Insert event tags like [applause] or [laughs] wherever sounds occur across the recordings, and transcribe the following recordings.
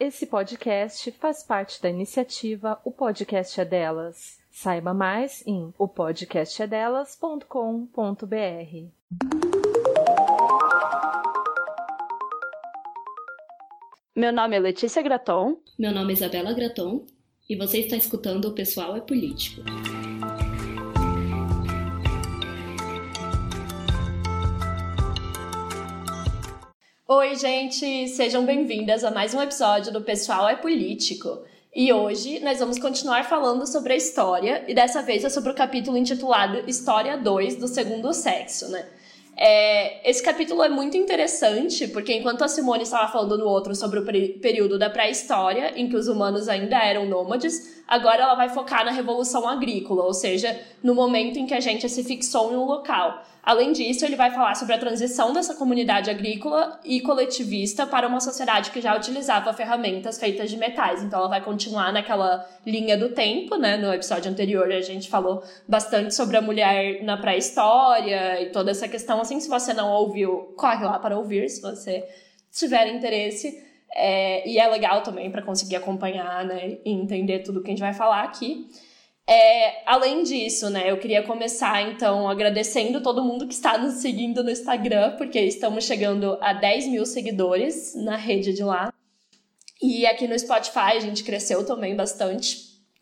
Esse podcast faz parte da iniciativa O Podcast é Delas. Saiba mais em opodcastedelas.com.br. Meu nome é Letícia Graton. Meu nome é Isabela Graton e você está escutando O Pessoal é Político. Oi, gente! Sejam bem-vindas a mais um episódio do Pessoal é Político. E hoje nós vamos continuar falando sobre a história, e dessa vez é sobre o capítulo intitulado História 2 do Segundo Sexo, né? É, esse capítulo é muito interessante, porque enquanto a Simone estava falando no outro sobre o período da pré-história, em que os humanos ainda eram nômades, agora ela vai focar na Revolução Agrícola, ou seja, no momento em que a gente se fixou em um local. Além disso, ele vai falar sobre a transição dessa comunidade agrícola e coletivista para uma sociedade que já utilizava ferramentas feitas de metais. Então, ela vai continuar naquela linha do tempo, né? No episódio anterior, a gente falou bastante sobre a mulher na pré-história e toda essa questão. Assim, se você não ouviu, corre lá para ouvir, se você tiver interesse. É, e é legal também para conseguir acompanhar né, e entender tudo que a gente vai falar aqui. É, além disso, né, eu queria começar então agradecendo todo mundo que está nos seguindo no Instagram, porque estamos chegando a 10 mil seguidores na rede de lá. E aqui no Spotify a gente cresceu também bastante,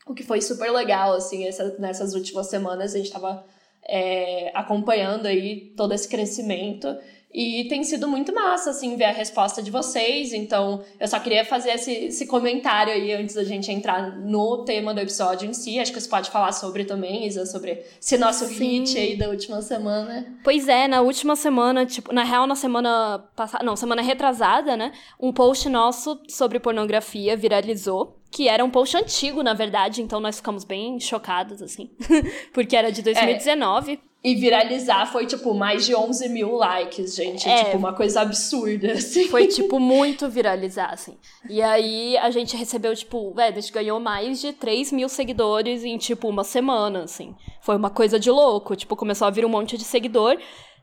o que foi super legal, assim, essa, nessas últimas semanas a gente estava é, acompanhando aí todo esse crescimento. E tem sido muito massa, assim, ver a resposta de vocês. Então, eu só queria fazer esse, esse comentário aí antes da gente entrar no tema do episódio em si. Acho que você pode falar sobre também, Isa, sobre esse nosso Sim. hit aí da última semana. Pois é, na última semana, tipo, na real, na semana passada, não, semana retrasada, né? Um post nosso sobre pornografia viralizou que era um post antigo, na verdade, então nós ficamos bem chocados, assim, [laughs] porque era de 2019. É. E viralizar foi, tipo, mais de 11 mil likes, gente. É, tipo, uma coisa absurda, [laughs] assim. Foi, tipo, muito viralizar, assim. E aí, a gente recebeu, tipo, velho, a gente ganhou mais de 3 mil seguidores em, tipo, uma semana, assim. Foi uma coisa de louco. Tipo, começou a vir um monte de seguidor.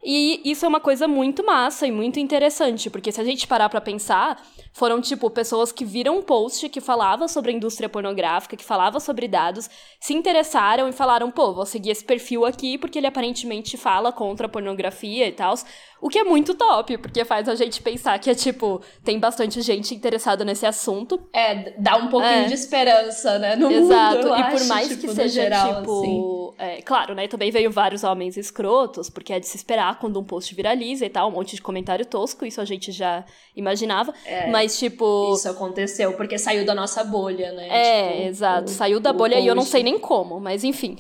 E isso é uma coisa muito massa e muito interessante, porque se a gente parar pra pensar, foram, tipo, pessoas que viram um post que falava sobre a indústria pornográfica, que falava sobre dados, se interessaram e falaram, pô, vou seguir esse perfil aqui porque ele aparentemente fala contra a pornografia e tal. O que é muito top, porque faz a gente pensar que é, tipo, tem bastante gente interessada nesse assunto. É, dá um pouquinho é. de esperança, né, no Exato. mundo, e por acho, mais tipo, que seja, geral, tipo... Assim. É, claro, né, também veio vários homens escrotos, porque é de se esperar quando um post viraliza e tal, um monte de comentário tosco, isso a gente já imaginava. É, mas, tipo. Isso aconteceu, porque saiu da nossa bolha, né? É, tipo, exato. O, saiu da bolha e eu não sei nem como, mas enfim.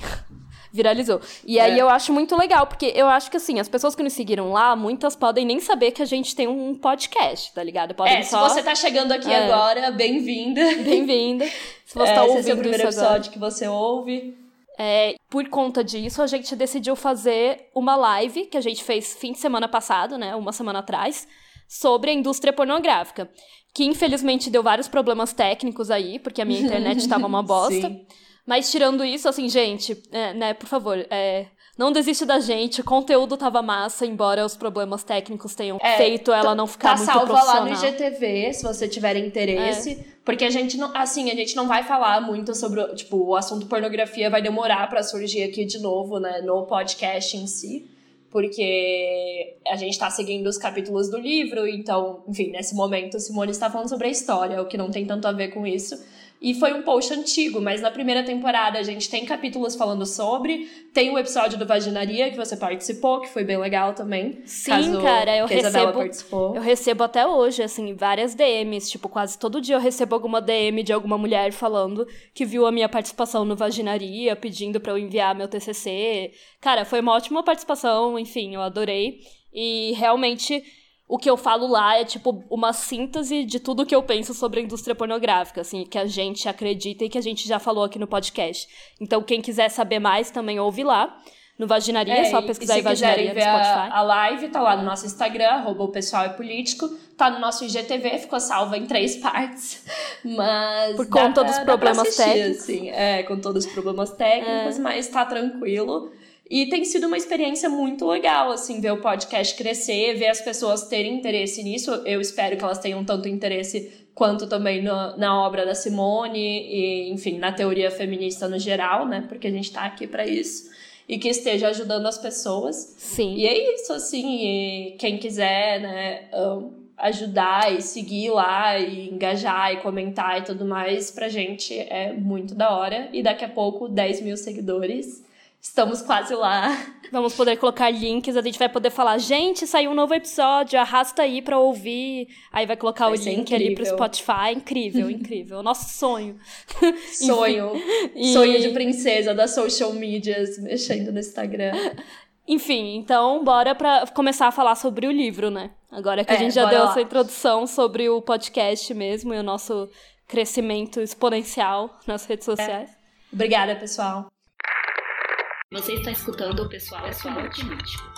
Viralizou. E aí é. eu acho muito legal, porque eu acho que assim, as pessoas que nos seguiram lá, muitas podem nem saber que a gente tem um podcast, tá ligado? Podem é, só... se você tá chegando aqui é. agora, bem-vinda. Bem-vinda. Se você [laughs] é, tá ouvindo esse é o primeiro episódio agora. que você ouve. É, por conta disso, a gente decidiu fazer uma live que a gente fez fim de semana passado, né? Uma semana atrás, sobre a indústria pornográfica. Que infelizmente deu vários problemas técnicos aí, porque a minha [laughs] internet estava uma bosta. Sim. Mas tirando isso, assim, gente, é, né, por favor, é, não desiste da gente, o conteúdo tava massa, embora os problemas técnicos tenham é, feito ela não ficar tá muito salva profissional. lá no IGTV, se você tiver interesse, é. porque a gente não, assim, a gente não vai falar muito sobre, tipo, o assunto pornografia vai demorar para surgir aqui de novo, né, no podcast em si porque a gente está seguindo os capítulos do livro, então, enfim, nesse momento Simone está falando sobre a história, o que não tem tanto a ver com isso. E foi um post antigo, mas na primeira temporada a gente tem capítulos falando sobre. Tem o episódio do Vaginaria que você participou, que foi bem legal também. Sim, cara, eu recebo. Eu recebo até hoje, assim, várias DMs. Tipo, quase todo dia eu recebo alguma DM de alguma mulher falando que viu a minha participação no Vaginaria, pedindo para eu enviar meu TCC. Cara, foi uma ótima participação, enfim, eu adorei. E realmente o que eu falo lá é, tipo, uma síntese de tudo que eu penso sobre a indústria pornográfica, assim, que a gente acredita e que a gente já falou aqui no podcast. Então, quem quiser saber mais, também ouve lá. No Vaginaria, é, só pesquisar aí Vaginaria no Spotify. A, a live tá lá no nosso Instagram, arroba o pessoal é político. Tá no nosso IGTV, ficou salva em três [laughs] partes. Mas. Por conta pra, dos problemas assistir, técnicos. Assim, é, com todos os problemas técnicos, é. mas tá tranquilo. E tem sido uma experiência muito legal, assim, ver o podcast crescer, ver as pessoas terem interesse nisso. Eu espero que elas tenham tanto interesse quanto também no, na obra da Simone e, enfim, na teoria feminista no geral, né? Porque a gente está aqui para isso. E que esteja ajudando as pessoas. Sim. E é isso, assim, quem quiser, né, ajudar e seguir lá e engajar e comentar e tudo mais, pra gente é muito da hora. E daqui a pouco, 10 mil seguidores. Estamos quase lá. Vamos poder colocar links, a gente vai poder falar, gente, saiu um novo episódio, arrasta aí pra ouvir. Aí vai colocar vai o link incrível. ali pro Spotify. Incrível, [laughs] incrível. Nosso sonho. Sonho. [laughs] e... Sonho de princesa das social medias, mexendo no Instagram. [laughs] Enfim, então bora pra começar a falar sobre o livro, né? Agora que é, a gente já deu lá. essa introdução sobre o podcast mesmo e o nosso crescimento exponencial nas redes sociais. É. Obrigada, pessoal. Você está escutando o pessoal, pessoal político.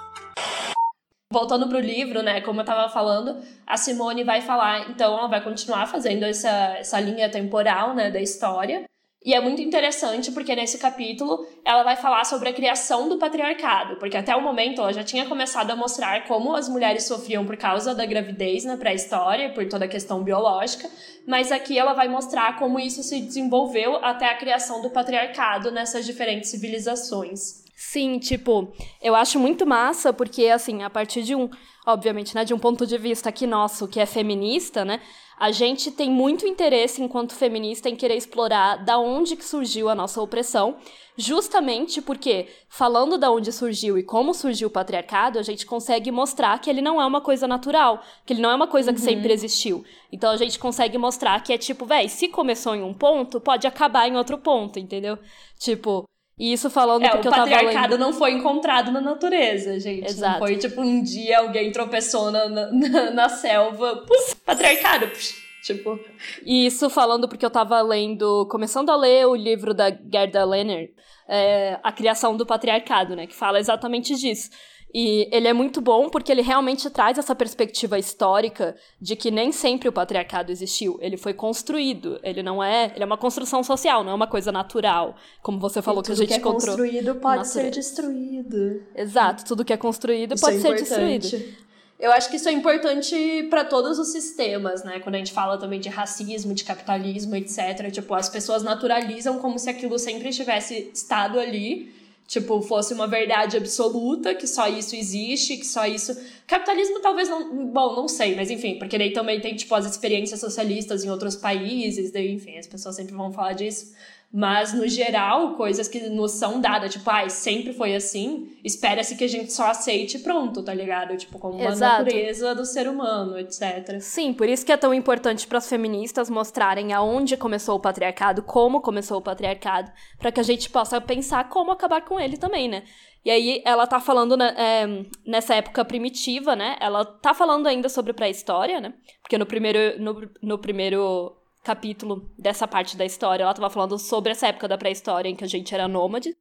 Voltando pro livro, né, como eu tava falando, a Simone vai falar, então ela vai continuar fazendo essa, essa linha temporal, né, da história. E é muito interessante porque nesse capítulo ela vai falar sobre a criação do patriarcado, porque até o momento ela já tinha começado a mostrar como as mulheres sofriam por causa da gravidez na pré-história, por toda a questão biológica, mas aqui ela vai mostrar como isso se desenvolveu até a criação do patriarcado nessas diferentes civilizações. Sim, tipo, eu acho muito massa porque, assim, a partir de um, obviamente, né, de um ponto de vista aqui nosso, que é feminista, né, a gente tem muito interesse, enquanto feminista, em querer explorar da onde que surgiu a nossa opressão, justamente porque, falando da onde surgiu e como surgiu o patriarcado, a gente consegue mostrar que ele não é uma coisa natural, que ele não é uma coisa que uhum. sempre existiu. Então a gente consegue mostrar que é tipo, véi, se começou em um ponto, pode acabar em outro ponto, entendeu? Tipo, e isso falando é, porque eu tava lendo... O patriarcado não foi encontrado na natureza, gente. Exato. Não foi, tipo, um dia alguém tropeçou na, na, na selva, puf, patriarcado, puf, tipo... E isso falando porque eu tava lendo, começando a ler o livro da Gerda Lerner, é, A Criação do Patriarcado, né, que fala exatamente disso. E ele é muito bom porque ele realmente traz essa perspectiva histórica de que nem sempre o patriarcado existiu. Ele foi construído. Ele não é. Ele é uma construção social, não é uma coisa natural. Como você falou que a gente que é encontrou. construído pode ser destruído. Exato, tudo que é construído isso pode é ser destruído. Eu acho que isso é importante para todos os sistemas, né? Quando a gente fala também de racismo, de capitalismo, etc. Tipo, as pessoas naturalizam como se aquilo sempre tivesse estado ali tipo, fosse uma verdade absoluta, que só isso existe, que só isso. Capitalismo talvez não. Bom, não sei, mas enfim, porque daí também tem, tipo, as experiências socialistas em outros países, daí, enfim, as pessoas sempre vão falar disso. Mas, no geral, coisas que nos são dadas, tipo, ai, ah, sempre foi assim, espera-se que a gente só aceite e pronto, tá ligado? Tipo, como uma Exato. natureza do ser humano, etc. Sim, por isso que é tão importante para as feministas mostrarem aonde começou o patriarcado, como começou o patriarcado, para que a gente possa pensar como acabar com ele também, né? E aí ela tá falando né, é, nessa época primitiva, né? Ela tá falando ainda sobre pré-história, né? Porque no primeiro, no, no primeiro capítulo dessa parte da história, ela estava falando sobre essa época da pré-história em que a gente era nômade.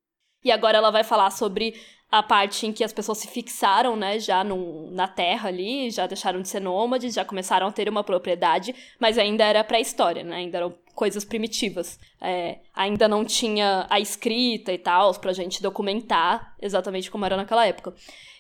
E agora ela vai falar sobre a parte em que as pessoas se fixaram, né, já no, na terra ali, já deixaram de ser nômades, já começaram a ter uma propriedade, mas ainda era pré-história, né, ainda eram coisas primitivas. É, ainda não tinha a escrita e tal, pra gente documentar exatamente como era naquela época.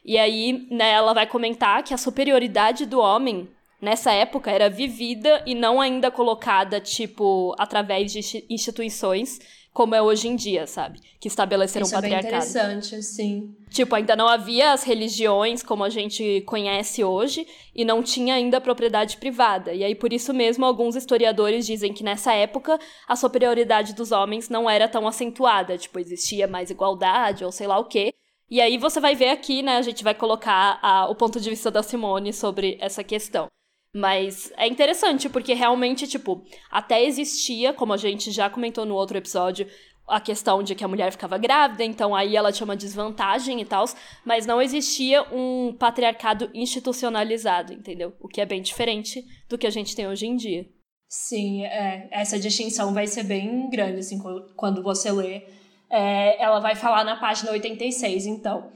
E aí, né, ela vai comentar que a superioridade do homem nessa época era vivida e não ainda colocada, tipo, através de instituições como é hoje em dia, sabe? Que estabeleceram Isso um patriarcado. É bem interessante, sim. Tipo, ainda não havia as religiões como a gente conhece hoje e não tinha ainda propriedade privada. E aí, por isso mesmo, alguns historiadores dizem que nessa época a superioridade dos homens não era tão acentuada. Tipo, existia mais igualdade ou sei lá o quê. E aí você vai ver aqui, né? A gente vai colocar a, o ponto de vista da Simone sobre essa questão. Mas é interessante, porque realmente, tipo, até existia, como a gente já comentou no outro episódio, a questão de que a mulher ficava grávida, então aí ela tinha uma desvantagem e tal, mas não existia um patriarcado institucionalizado, entendeu? O que é bem diferente do que a gente tem hoje em dia. Sim, é, essa distinção vai ser bem grande, assim, quando você lê. É, ela vai falar na página 86, então.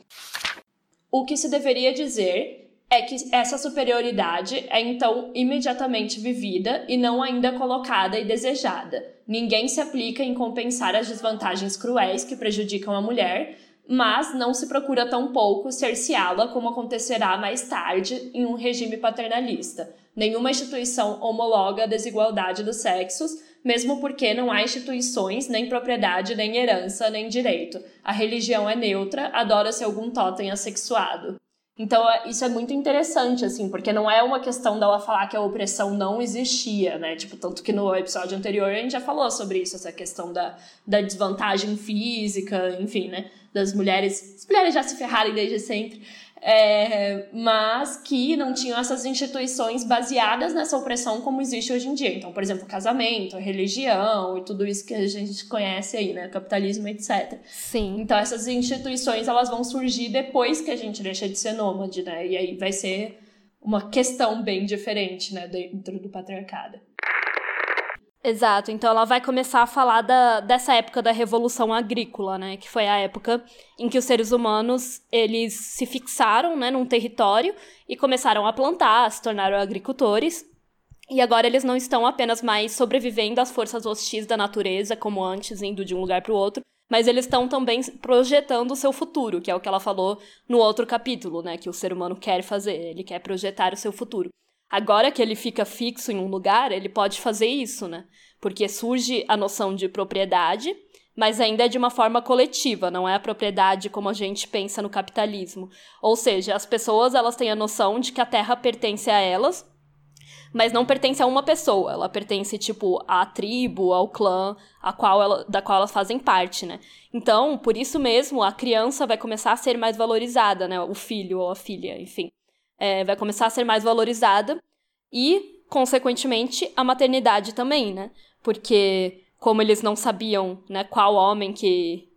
O que se deveria dizer é que essa superioridade é então imediatamente vivida e não ainda colocada e desejada. Ninguém se aplica em compensar as desvantagens cruéis que prejudicam a mulher, mas não se procura tão pouco cerceá-la como acontecerá mais tarde em um regime paternalista. Nenhuma instituição homologa a desigualdade dos sexos, mesmo porque não há instituições, nem propriedade, nem herança, nem direito. A religião é neutra, adora-se algum totem assexuado. Então, é, isso é muito interessante, assim, porque não é uma questão dela falar que a opressão não existia, né? Tipo, tanto que no episódio anterior a gente já falou sobre isso, essa questão da, da desvantagem física, enfim, né? Das mulheres. As mulheres já se ferrarem desde sempre é, mas que não tinham essas instituições baseadas nessa opressão como existe hoje em dia. Então, por exemplo, casamento, religião e tudo isso que a gente conhece aí, né? Capitalismo, etc. Sim. Então, essas instituições elas vão surgir depois que a gente deixa de ser nômade, né? E aí vai ser uma questão bem diferente, né, dentro do patriarcado. Exato, então ela vai começar a falar da, dessa época da revolução agrícola, né, que foi a época em que os seres humanos, eles se fixaram, né, num território e começaram a plantar, se tornaram agricultores, e agora eles não estão apenas mais sobrevivendo às forças hostis da natureza, como antes, indo de um lugar para o outro, mas eles estão também projetando o seu futuro, que é o que ela falou no outro capítulo, né, que o ser humano quer fazer, ele quer projetar o seu futuro. Agora que ele fica fixo em um lugar, ele pode fazer isso, né? Porque surge a noção de propriedade, mas ainda é de uma forma coletiva, não é a propriedade como a gente pensa no capitalismo. Ou seja, as pessoas elas têm a noção de que a terra pertence a elas, mas não pertence a uma pessoa, ela pertence tipo à tribo, ao clã, a qual ela, da qual elas fazem parte, né? Então, por isso mesmo, a criança vai começar a ser mais valorizada, né? O filho ou a filha, enfim é, vai começar a ser mais valorizada e, consequentemente, a maternidade também, né? Porque como eles não sabiam, né, qual homem que,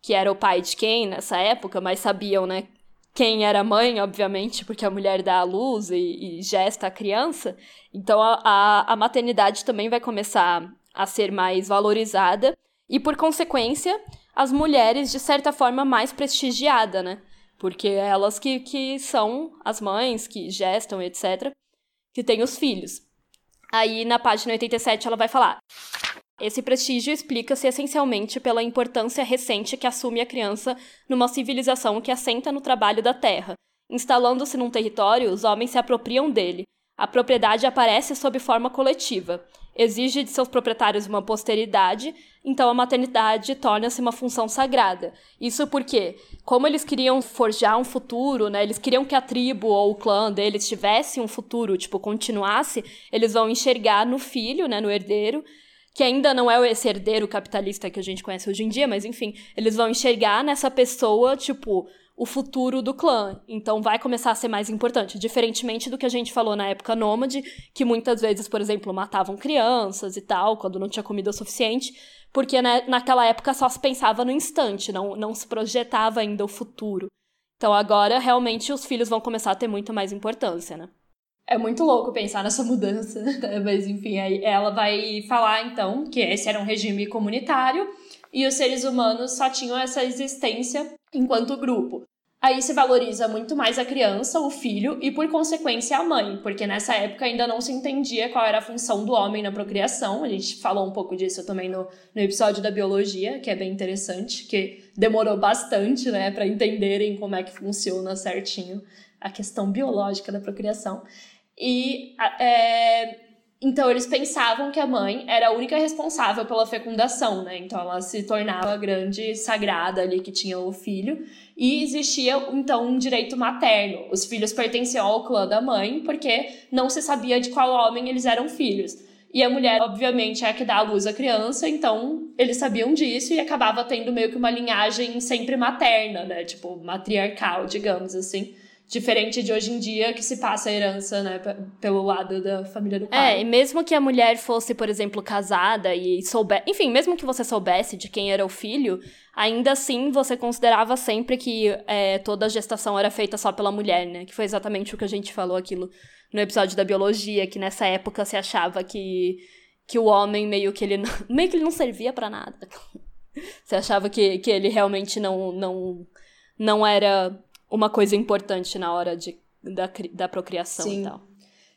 que era o pai de quem nessa época, mas sabiam, né, quem era a mãe, obviamente, porque a mulher dá a luz e, e gesta a criança. Então a, a, a maternidade também vai começar a ser mais valorizada e, por consequência, as mulheres, de certa forma, mais prestigiada, né? Porque é elas que, que são as mães que gestam, etc., que têm os filhos. Aí, na página 87, ela vai falar. Esse prestígio explica-se essencialmente pela importância recente que assume a criança numa civilização que assenta no trabalho da terra. Instalando-se num território, os homens se apropriam dele. A propriedade aparece sob forma coletiva exige de seus proprietários uma posteridade, então a maternidade torna-se uma função sagrada. Isso porque, como eles queriam forjar um futuro, né, eles queriam que a tribo ou o clã deles tivesse um futuro, tipo, continuasse, eles vão enxergar no filho, né, no herdeiro, que ainda não é esse herdeiro capitalista que a gente conhece hoje em dia, mas enfim, eles vão enxergar nessa pessoa, tipo, o futuro do clã. Então vai começar a ser mais importante. Diferentemente do que a gente falou na época nômade, que muitas vezes, por exemplo, matavam crianças e tal, quando não tinha comida o suficiente, porque né, naquela época só se pensava no instante, não, não se projetava ainda o futuro. Então agora realmente os filhos vão começar a ter muito mais importância, né? É muito louco pensar nessa mudança, né? [laughs] mas enfim, aí ela vai falar então que esse era um regime comunitário e os seres humanos só tinham essa existência enquanto grupo. Aí se valoriza muito mais a criança, o filho e, por consequência, a mãe, porque nessa época ainda não se entendia qual era a função do homem na procriação. A gente falou um pouco disso também no, no episódio da biologia, que é bem interessante, que demorou bastante, né, para entenderem como é que funciona certinho a questão biológica da procriação. E é, então eles pensavam que a mãe era a única responsável pela fecundação, né? Então ela se tornava a grande sagrada ali que tinha o filho. E existia então um direito materno. Os filhos pertenciam ao clã da mãe, porque não se sabia de qual homem eles eram filhos. E a mulher, obviamente, é a que dá à luz à criança, então eles sabiam disso e acabava tendo meio que uma linhagem sempre materna, né? Tipo, matriarcal, digamos assim. Diferente de hoje em dia, que se passa a herança, né, pelo lado da família do pai. É, e mesmo que a mulher fosse, por exemplo, casada e soubesse. Enfim, mesmo que você soubesse de quem era o filho, ainda assim você considerava sempre que é, toda a gestação era feita só pela mulher, né? Que foi exatamente o que a gente falou aquilo no episódio da biologia, que nessa época se achava que, que o homem meio que ele não, [laughs] meio que ele não servia para nada. [laughs] Você achava que, que ele realmente não, não, não era uma coisa importante na hora de, da, da procriação Sim. e tal.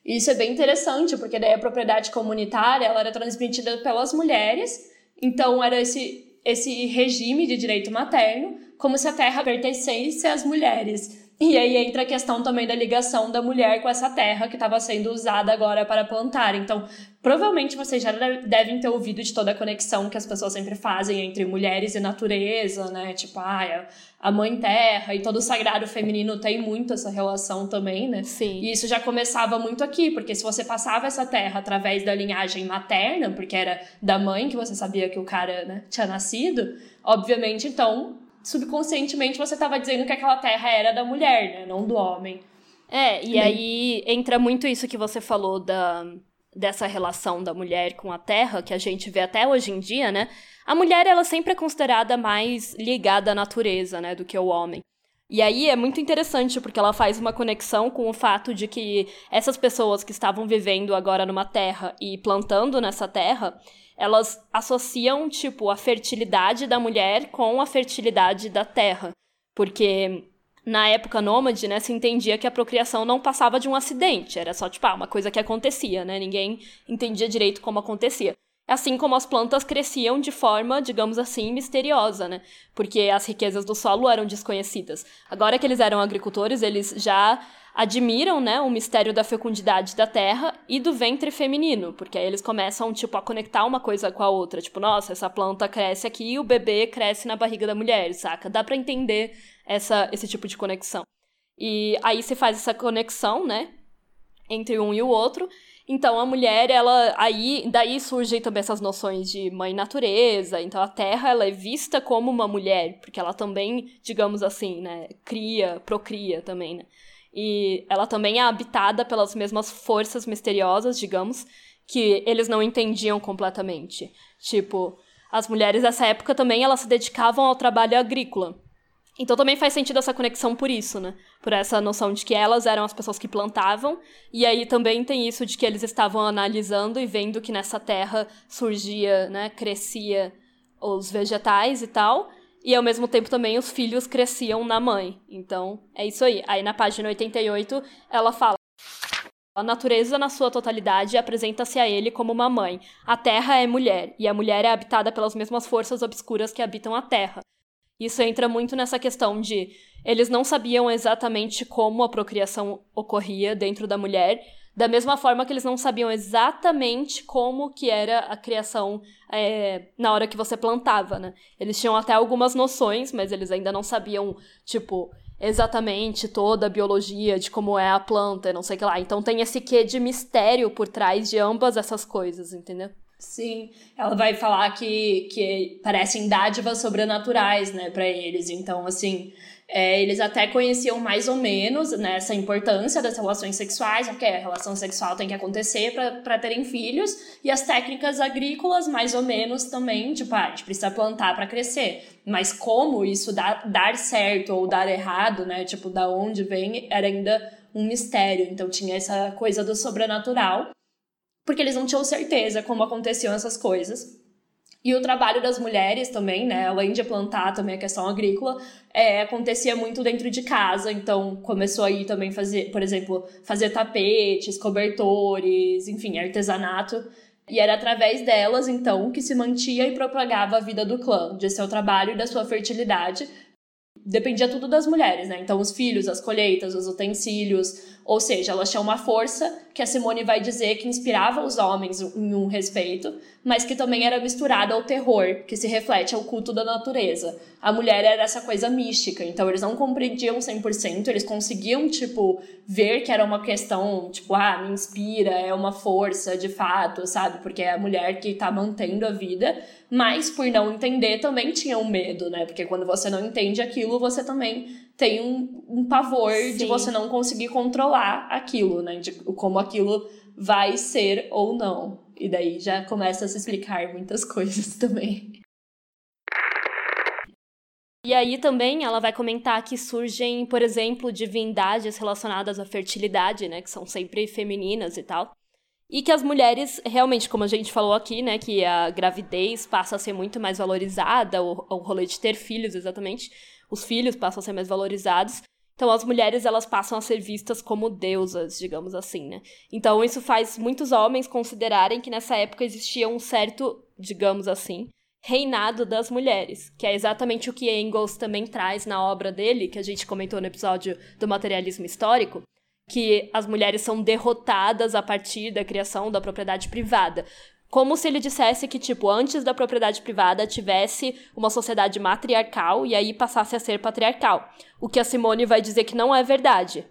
Isso é bem interessante, porque daí a propriedade comunitária ela era transmitida pelas mulheres, então era esse, esse regime de direito materno, como se a terra pertencesse às mulheres. E aí entra a questão também da ligação da mulher com essa terra que estava sendo usada agora para plantar. Então, provavelmente vocês já devem ter ouvido de toda a conexão que as pessoas sempre fazem entre mulheres e natureza, né? Tipo, ah, a mãe terra e todo o sagrado feminino tem muito essa relação também, né? Sim. E isso já começava muito aqui, porque se você passava essa terra através da linhagem materna, porque era da mãe que você sabia que o cara né, tinha nascido, obviamente, então subconscientemente você estava dizendo que aquela terra era da mulher, né? Não do homem. É, e Bem... aí entra muito isso que você falou da, dessa relação da mulher com a terra, que a gente vê até hoje em dia, né? A mulher, ela sempre é considerada mais ligada à natureza, né, do que o homem. E aí é muito interessante porque ela faz uma conexão com o fato de que essas pessoas que estavam vivendo agora numa terra e plantando nessa terra, elas associam, tipo, a fertilidade da mulher com a fertilidade da terra. Porque na época nômade, né, se entendia que a procriação não passava de um acidente, era só, tipo, ah, uma coisa que acontecia, né? Ninguém entendia direito como acontecia. Assim como as plantas cresciam de forma, digamos assim, misteriosa, né? Porque as riquezas do solo eram desconhecidas. Agora que eles eram agricultores, eles já admiram, né, o mistério da fecundidade da terra e do ventre feminino, porque aí eles começam, tipo, a conectar uma coisa com a outra. Tipo, nossa, essa planta cresce aqui e o bebê cresce na barriga da mulher, saca? Dá para entender essa, esse tipo de conexão. E aí se faz essa conexão, né, entre um e o outro. Então a mulher, ela aí daí surgem também essas noções de mãe natureza. Então a terra ela é vista como uma mulher, porque ela também, digamos assim, né, cria, procria também, né? E ela também é habitada pelas mesmas forças misteriosas, digamos, que eles não entendiam completamente. Tipo, as mulheres dessa época também elas se dedicavam ao trabalho agrícola. Então também faz sentido essa conexão por isso, né? Por essa noção de que elas eram as pessoas que plantavam, e aí também tem isso de que eles estavam analisando e vendo que nessa terra surgia, né, crescia os vegetais e tal, e ao mesmo tempo também os filhos cresciam na mãe. Então, é isso aí. Aí na página 88, ela fala: A natureza, na sua totalidade, apresenta-se a ele como uma mãe. A terra é mulher, e a mulher é habitada pelas mesmas forças obscuras que habitam a terra. Isso entra muito nessa questão de eles não sabiam exatamente como a procriação ocorria dentro da mulher, da mesma forma que eles não sabiam exatamente como que era a criação é, na hora que você plantava, né? Eles tinham até algumas noções, mas eles ainda não sabiam, tipo, exatamente toda a biologia de como é a planta, não sei o que lá. Então tem esse quê de mistério por trás de ambas essas coisas, entendeu? Sim, ela vai falar que, que parecem dádivas sobrenaturais, né, para eles. Então, assim, é, eles até conheciam mais ou menos né, essa importância das relações sexuais, porque a relação sexual tem que acontecer para terem filhos, e as técnicas agrícolas, mais ou menos também, tipo, ah, a gente precisa plantar para crescer. Mas como isso dá, dar certo ou dar errado, né? Tipo, da onde vem, era ainda um mistério. Então tinha essa coisa do sobrenatural, porque eles não tinham certeza como aconteciam essas coisas. E o trabalho das mulheres também, né? Além de plantar também a questão agrícola, é, acontecia muito dentro de casa. Então, começou aí também fazer, por exemplo, fazer tapetes, cobertores, enfim, artesanato. E era através delas, então, que se mantinha e propagava a vida do clã, de seu trabalho e da sua fertilidade. Dependia tudo das mulheres, né? Então, os filhos, as colheitas, os utensílios, ou seja, elas tinham uma força que a Simone vai dizer que inspirava os homens em um respeito, mas que também era misturada ao terror, que se reflete ao culto da natureza. A mulher era essa coisa mística, então eles não compreendiam 100%, eles conseguiam, tipo, ver que era uma questão, tipo, ah, me inspira, é uma força de fato, sabe? Porque é a mulher que tá mantendo a vida, mas por não entender também tinham medo, né? Porque quando você não entende aquilo, você também tem um, um pavor Sim. de você não conseguir controlar aquilo, né? De como aquilo vai ser ou não. E daí já começa a se explicar muitas [laughs] coisas também. E aí também ela vai comentar que surgem, por exemplo, divindades relacionadas à fertilidade, né, que são sempre femininas e tal. E que as mulheres, realmente, como a gente falou aqui, né, que a gravidez passa a ser muito mais valorizada, o, o rolê de ter filhos, exatamente, os filhos passam a ser mais valorizados. Então as mulheres elas passam a ser vistas como deusas, digamos assim, né? Então isso faz muitos homens considerarem que nessa época existia um certo, digamos assim, reinado das mulheres, que é exatamente o que Engels também traz na obra dele, que a gente comentou no episódio do materialismo histórico, que as mulheres são derrotadas a partir da criação da propriedade privada. Como se ele dissesse que, tipo, antes da propriedade privada tivesse uma sociedade matriarcal e aí passasse a ser patriarcal. O que a Simone vai dizer que não é verdade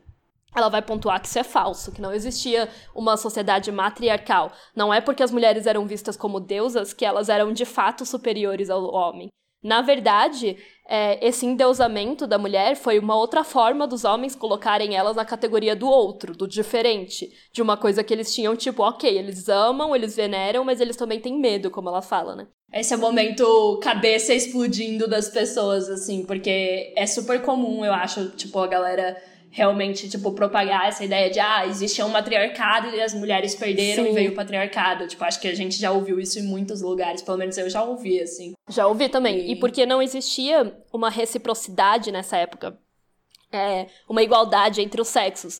ela vai pontuar que isso é falso, que não existia uma sociedade matriarcal. Não é porque as mulheres eram vistas como deusas que elas eram de fato superiores ao homem. Na verdade, é, esse endeusamento da mulher foi uma outra forma dos homens colocarem elas na categoria do outro, do diferente, de uma coisa que eles tinham, tipo, ok, eles amam, eles veneram, mas eles também têm medo, como ela fala, né? Esse é o momento cabeça explodindo das pessoas, assim, porque é super comum, eu acho, tipo, a galera realmente, tipo, propagar essa ideia de, ah, existe um matriarcado e as mulheres perderam Sim. e veio o patriarcado. Tipo, acho que a gente já ouviu isso em muitos lugares, pelo menos eu já ouvi, assim. Já ouvi também. E, e porque não existia uma reciprocidade nessa época. É, uma igualdade entre os sexos.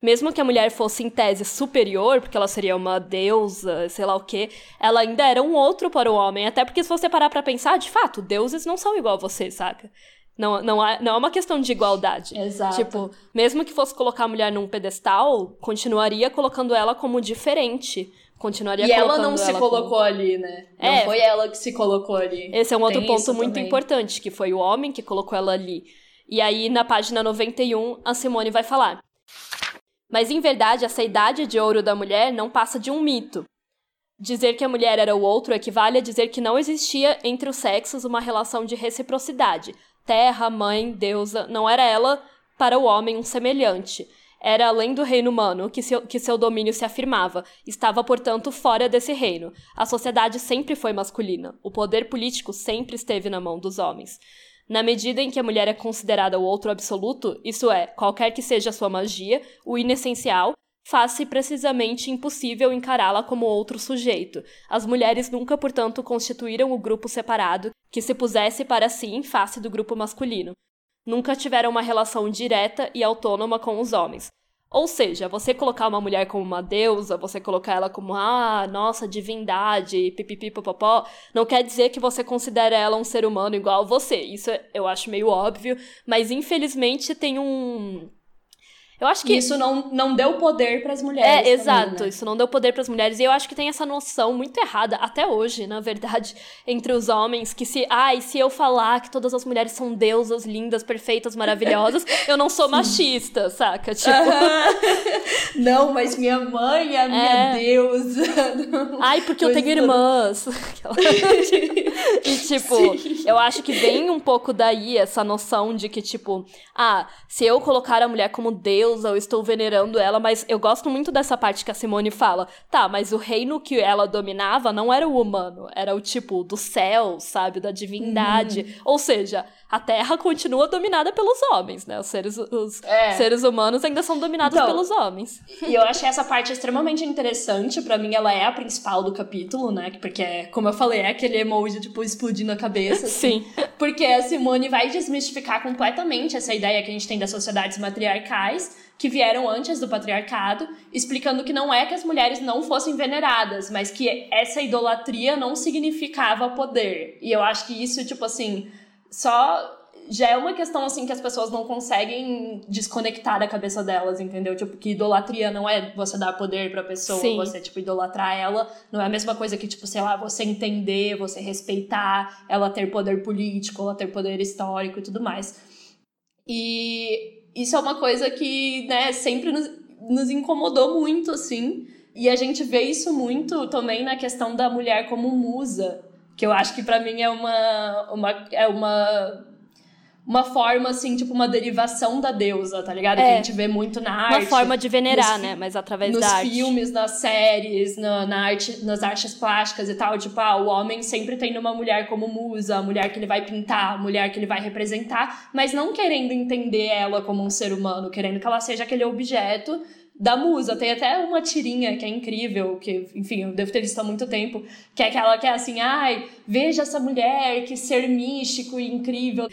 Mesmo que a mulher fosse em tese superior, porque ela seria uma deusa, sei lá o quê, ela ainda era um outro para o homem. Até porque se você parar pra pensar, de fato, deuses não são igual a você, saca? Não, não, é, não é uma questão de igualdade. Exato. Tipo, mesmo que fosse colocar a mulher num pedestal, continuaria colocando ela como diferente. Continuaria e ela não se colocou como... ali, né? Não é, foi ela que se colocou ali. Esse é um outro Tem ponto muito também. importante, que foi o homem que colocou ela ali. E aí, na página 91, a Simone vai falar. Mas em verdade, essa idade de ouro da mulher não passa de um mito. Dizer que a mulher era o outro equivale a dizer que não existia entre os sexos uma relação de reciprocidade, terra, mãe, deusa, não era ela para o homem um semelhante. Era além do reino humano que seu, que seu domínio se afirmava, estava, portanto, fora desse reino. A sociedade sempre foi masculina, o poder político sempre esteve na mão dos homens. Na medida em que a mulher é considerada o outro absoluto, isso é, qualquer que seja a sua magia, o inessencial, faz-se precisamente impossível encará-la como outro sujeito. As mulheres nunca, portanto, constituíram o grupo separado que se pusesse para si em face do grupo masculino. Nunca tiveram uma relação direta e autônoma com os homens. Ou seja, você colocar uma mulher como uma deusa, você colocar ela como, ah, nossa, divindade, pipipipopopó, não quer dizer que você considera ela um ser humano igual a você. Isso eu acho meio óbvio, mas infelizmente tem um, eu acho que. Isso não, não deu poder para as mulheres. É, também, exato. Né? Isso não deu poder para as mulheres. E eu acho que tem essa noção muito errada, até hoje, na verdade, [laughs] entre os homens, que se. Ai, se eu falar que todas as mulheres são deusas, lindas, perfeitas, maravilhosas, [laughs] eu não sou machista, saca? Tipo. [laughs] não, mas minha mãe é a minha é. deusa. Ai, porque eu tenho irmãs. e, tipo, Sim. eu acho que vem um pouco daí essa noção de que, tipo, ah, se eu colocar a mulher como deusa, deusa, eu estou venerando ela, mas eu gosto muito dessa parte que a Simone fala. Tá, mas o reino que ela dominava não era o humano, era o tipo do céu, sabe, da divindade. Uhum. Ou seja, a Terra continua dominada pelos homens, né? Os seres, os é. seres humanos ainda são dominados então, pelos homens. E eu achei essa parte extremamente interessante. para mim, ela é a principal do capítulo, né? Porque, como eu falei, é aquele emoji, tipo, explodindo a cabeça. Assim. Sim. Porque a Simone vai desmistificar completamente essa ideia que a gente tem das sociedades matriarcais que vieram antes do patriarcado, explicando que não é que as mulheres não fossem veneradas, mas que essa idolatria não significava poder. E eu acho que isso, tipo assim, só já é uma questão assim que as pessoas não conseguem desconectar da cabeça delas, entendeu? Tipo, que idolatria não é você dar poder pra pessoa, Sim. você, tipo, idolatrar ela. Não é a mesma coisa que, tipo, sei lá, você entender, você respeitar, ela ter poder político, ela ter poder histórico e tudo mais. E isso é uma coisa que, né, sempre nos, nos incomodou muito, assim. E a gente vê isso muito também na questão da mulher como musa, que eu acho que para mim é uma, uma, é uma uma forma, assim, tipo, uma derivação da deusa, tá ligado? É. Que a gente vê muito na arte. Uma forma de venerar, né? Mas através da arte. Nos filmes, nas séries, na, na, arte, nas artes plásticas e tal. Tipo, ah, o homem sempre tem uma mulher como musa, a mulher que ele vai pintar, a mulher que ele vai representar, mas não querendo entender ela como um ser humano, querendo que ela seja aquele objeto da musa. Tem até uma tirinha que é incrível, que, enfim, eu devo ter visto há muito tempo, que é aquela que é assim, ai, veja essa mulher, que ser místico e incrível.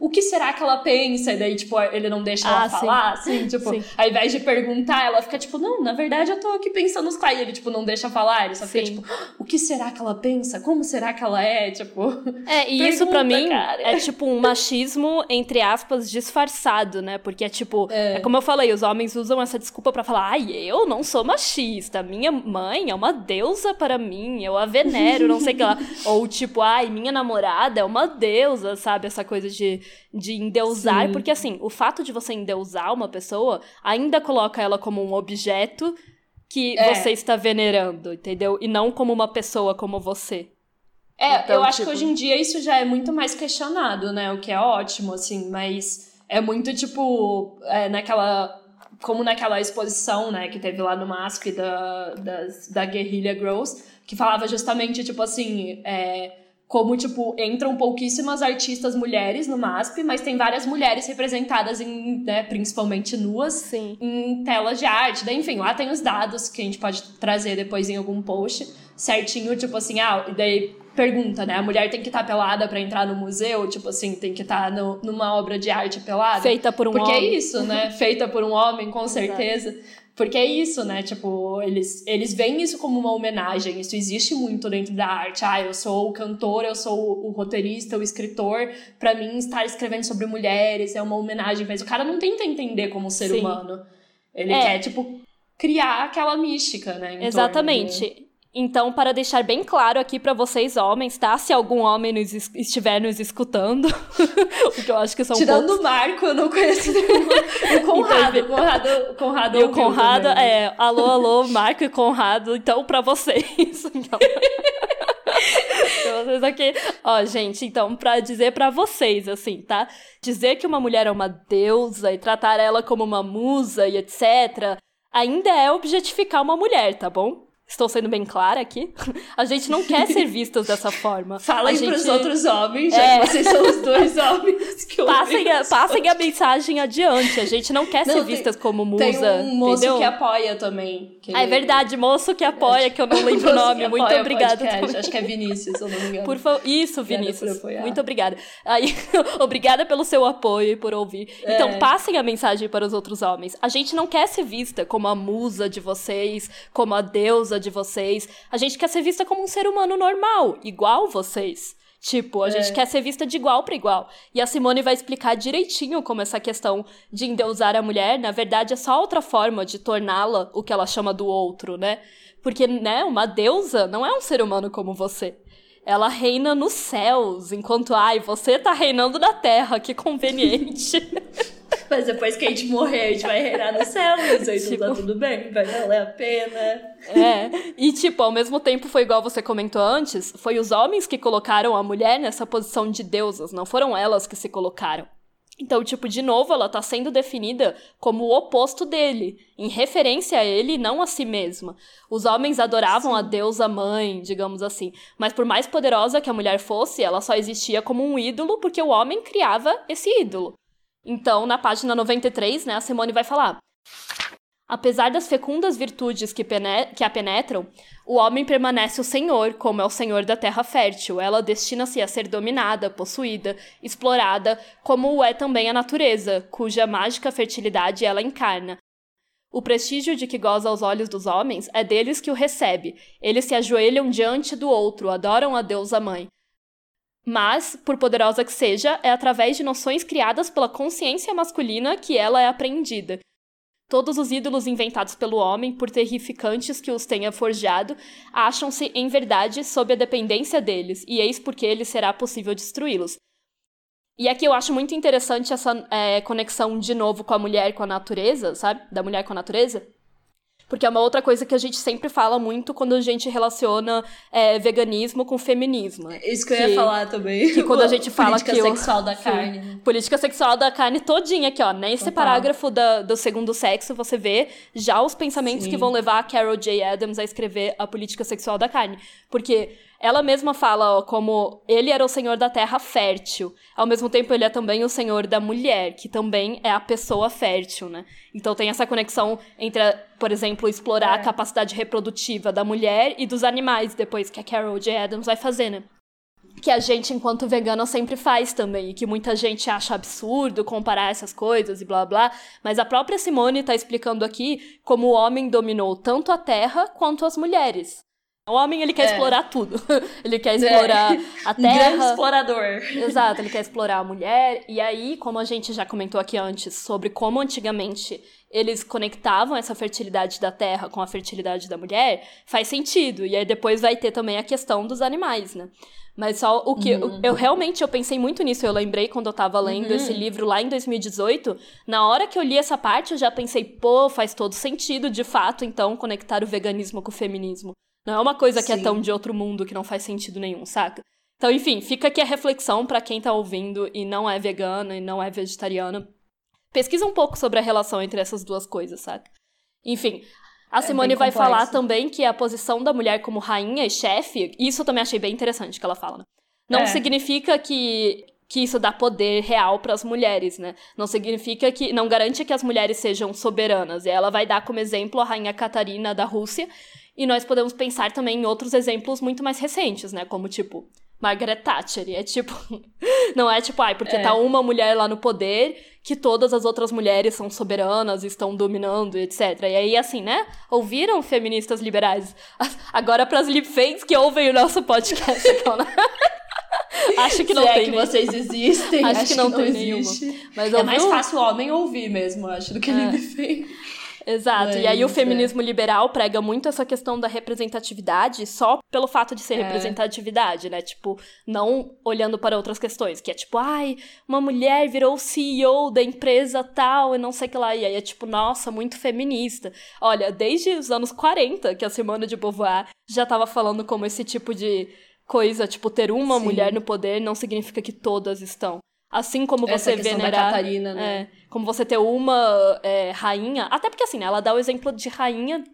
O que será que ela pensa? E daí, tipo, ele não deixa ela Ah, sim. falar, assim, tipo, Sim. ao invés de perguntar, ela fica tipo, não, na verdade eu tô aqui pensando nos. E ele, tipo, não deixa falar, ele só fica Sim. tipo, o que será que ela pensa? Como será que ela é? Tipo, É, e isso pra Pergunta, mim cara. é tipo um machismo, entre aspas, disfarçado, né? Porque é tipo, é. como eu falei, os homens usam essa desculpa pra falar, ai, eu não sou machista, minha mãe é uma deusa para mim, eu a venero, não sei o que lá. [laughs] Ou tipo, ai, minha namorada é uma deusa, sabe? Essa coisa de, de endeusar, Sim. porque assim, o fato de você endeusar uma pessoa ainda coloca ela como um objeto que É. você está venerando, entendeu? E não como uma pessoa como você. É, Então, eu acho tipo- que hoje em dia isso já é muito mais questionado, né? O que é ótimo, assim, mas é muito tipo, é, naquela. Como naquela exposição, né, que teve lá no MASP da, das- da Guerrilla Girls, que falava justamente, tipo assim, é, como, tipo, entram pouquíssimas artistas mulheres no MASP, mas tem várias mulheres representadas em, né, principalmente nuas, Sim. em telas de arte. Daí, enfim, lá tem os dados que a gente pode trazer depois em algum post certinho, tipo assim, ah, e daí pergunta, né? A mulher tem que estar pelada pra entrar no museu, tipo assim, tem que estar no- numa obra de arte pelada. Feita por um Porque homem. é isso, né? [laughs] Feita por um homem, com certeza. Porque é isso, né? Tipo, eles, eles veem isso como uma homenagem. Isso existe muito dentro da arte. Ah, eu sou o cantor, eu sou o, roteirista, o escritor. Pra mim, estar escrevendo sobre mulheres é uma homenagem. Mas o cara não tenta entender como ser Sim. humano. Ele É. quer, tipo, criar aquela mística, né? Exatamente. Então, para deixar bem claro aqui pra vocês, homens, tá? Se algum homem nos es- estiver nos escutando, [laughs] o que eu acho que são Tirando poucos. o Marco, eu não conheço nenhum. O Conrado, o Conrado, o Conrado E o Conrado, né? é, alô, alô, Marco e Conrado, então pra vocês. [laughs] Então, [laughs] Pra vocês aqui. Ó, gente, então, pra dizer pra vocês, assim, tá? Dizer que uma mulher é uma deusa e tratar ela como uma musa e etc., ainda é objetificar uma mulher, tá bom? Estou sendo bem clara aqui. [laughs] A gente não quer ser vistas dessa [laughs] forma. Falem gente... pros outros homens, já É. que vocês são os dois [laughs] homens que Passem a, passem a mensagem adiante. A gente não quer Não, ser tem- vistas como musa. Tem um moço entendeu? que apoia também. que Ah, é verdade, moço que apoia, que eu não lembro o nome. Muito obrigada. Acho que é Vinícius, se eu não me engano. Por favor, isso, Vinícius. Muito obrigada. Aí, obrigada pelo seu apoio e por ouvir. É. Então, passem a mensagem para os outros homens. A gente não quer ser vista como a musa de vocês, como a deusa de vocês. A gente quer ser vista como um ser humano normal, igual vocês. Tipo, a É. gente quer ser vista de igual para igual. E a Simone vai explicar direitinho como essa questão de endeusar a mulher, na verdade, é só outra forma de torná-la o que ela chama do outro, né? Porque, né, uma deusa não é um ser humano como você. Ela reina nos céus, enquanto, ai, você tá reinando na terra, que conveniente. [laughs] Mas depois que a gente morrer, a gente vai reinar no céu, mas aí Tipo- tá tudo bem, vai valer a pena. É, e tipo, ao mesmo tempo foi igual você comentou antes, foi os homens que colocaram a mulher nessa posição de deusas, não foram elas que se colocaram. Então, tipo, de novo, ela tá sendo definida como o oposto dele, em referência a ele e não a si mesma. Os homens adoravam a deusa mãe, digamos assim, mas por mais poderosa que a mulher fosse, ela só existia como um ídolo porque o homem criava esse ídolo. Então, na página 93, né, a Simone vai falar: Apesar das fecundas virtudes que, que a penetram, o homem permanece o senhor, como é o senhor da terra fértil. Ela destina-se a ser dominada, possuída, explorada, como o é também a natureza, cuja mágica fertilidade ela encarna. O prestígio de que goza aos olhos dos homens é deles que o recebe. Eles se ajoelham diante do outro, adoram a deusa mãe. Mas, por poderosa que seja, é através de noções criadas pela consciência masculina que ela é apreendida. Todos os ídolos inventados pelo homem, por terrificantes que os tenha forjado, acham-se, em verdade, sob a dependência deles, e eis porque lhes será possível destruí-los. E aqui eu acho muito interessante essa é, conexão de novo com a mulher com a natureza, sabe? Da mulher com a natureza. Porque é uma outra coisa que a gente sempre fala muito quando a gente relaciona é, veganismo com feminismo. Isso que eu Que- ia falar também. que quando a gente [laughs] fala Política que o- sexual da carne. Política sexual da carne todinha aqui, ó. Nesse Total. parágrafo da- do segundo sexo, você vê já os pensamentos Sim. que vão levar a Carol J. Adams a escrever a política sexual da carne. Porque ela mesma fala ó, como ele era o senhor da terra fértil. Ao mesmo tempo, ele é também o senhor da mulher, que também é a pessoa fértil, né? Então tem essa conexão entre, a- por exemplo, explorar É. a capacidade reprodutiva da mulher e dos animais, depois que a Carol J. Adams vai fazer, né? que a gente, enquanto vegana, sempre faz também, e que muita gente acha absurdo comparar essas coisas e blá blá, mas a própria Simone está explicando aqui como o homem dominou tanto a terra quanto as mulheres. O homem, ele quer é. explorar tudo. [laughs] ele quer explorar é. a [laughs] terra. Um grande explorador. Exato, ele quer explorar a mulher. E aí, como a gente já comentou aqui antes, sobre como antigamente eles conectavam essa fertilidade da terra com a fertilidade da mulher, faz sentido. E aí depois vai ter também a questão dos animais, né? Mas só o que. Uhum. Eu, realmente eu pensei muito nisso. Eu lembrei quando eu tava lendo uhum. esse livro lá em 2018. Na hora que eu li essa parte, eu já pensei, pô, faz todo sentido, de fato, então, conectar o veganismo com o feminismo. Não é uma coisa Sim. que é tão de outro mundo que não faz sentido nenhum, saca? Então, enfim, fica aqui a reflexão para quem tá ouvindo e não é vegano e não é vegetariano. Pesquisa um pouco sobre a relação entre essas duas coisas, saca? Enfim, a é Simone vai falar também que a posição da mulher como rainha e chefe, isso eu também achei bem interessante que ela fala, né? Não é. significa que que isso dá poder real para as mulheres, né? Não significa que não garante que as mulheres sejam soberanas. E ela vai dar como exemplo a rainha Catarina da Rússia, e nós podemos pensar também em outros exemplos muito mais recentes, né? Como tipo Margaret Thatcher. E é tipo. [laughs] Não é tipo, ai, porque é. tá uma mulher lá no poder que todas as outras mulheres são soberanas, estão dominando, etc. E aí, assim, né? Ouviram feministas liberais? [laughs] Agora pras lipfans que ouvem o nosso podcast, [laughs] então, né? Acho que não Se tem. É que vocês existem. Acho, acho que não, que não tem nenhuma. Mas é mais fácil o homem ouvir mesmo, acho, do que é. lipfan. Exato. Mas, e aí o feminismo é. liberal prega muito essa questão da representatividade só pelo fato de ser é. representatividade, né? Tipo, não olhando para outras questões, que é tipo, ai, uma mulher virou CEO da empresa tal e não sei o que lá. E aí é tipo, nossa, muito feminista. Olha, desde os anos 40 que a Simone de Beauvoir já estava falando como esse tipo de coisa, tipo, ter uma Sim. mulher no poder não significa que todas estão. Assim como você venerar. Catarina, né? É, como você ter uma é, rainha. Até porque, assim, né, ela dá o exemplo de rainha.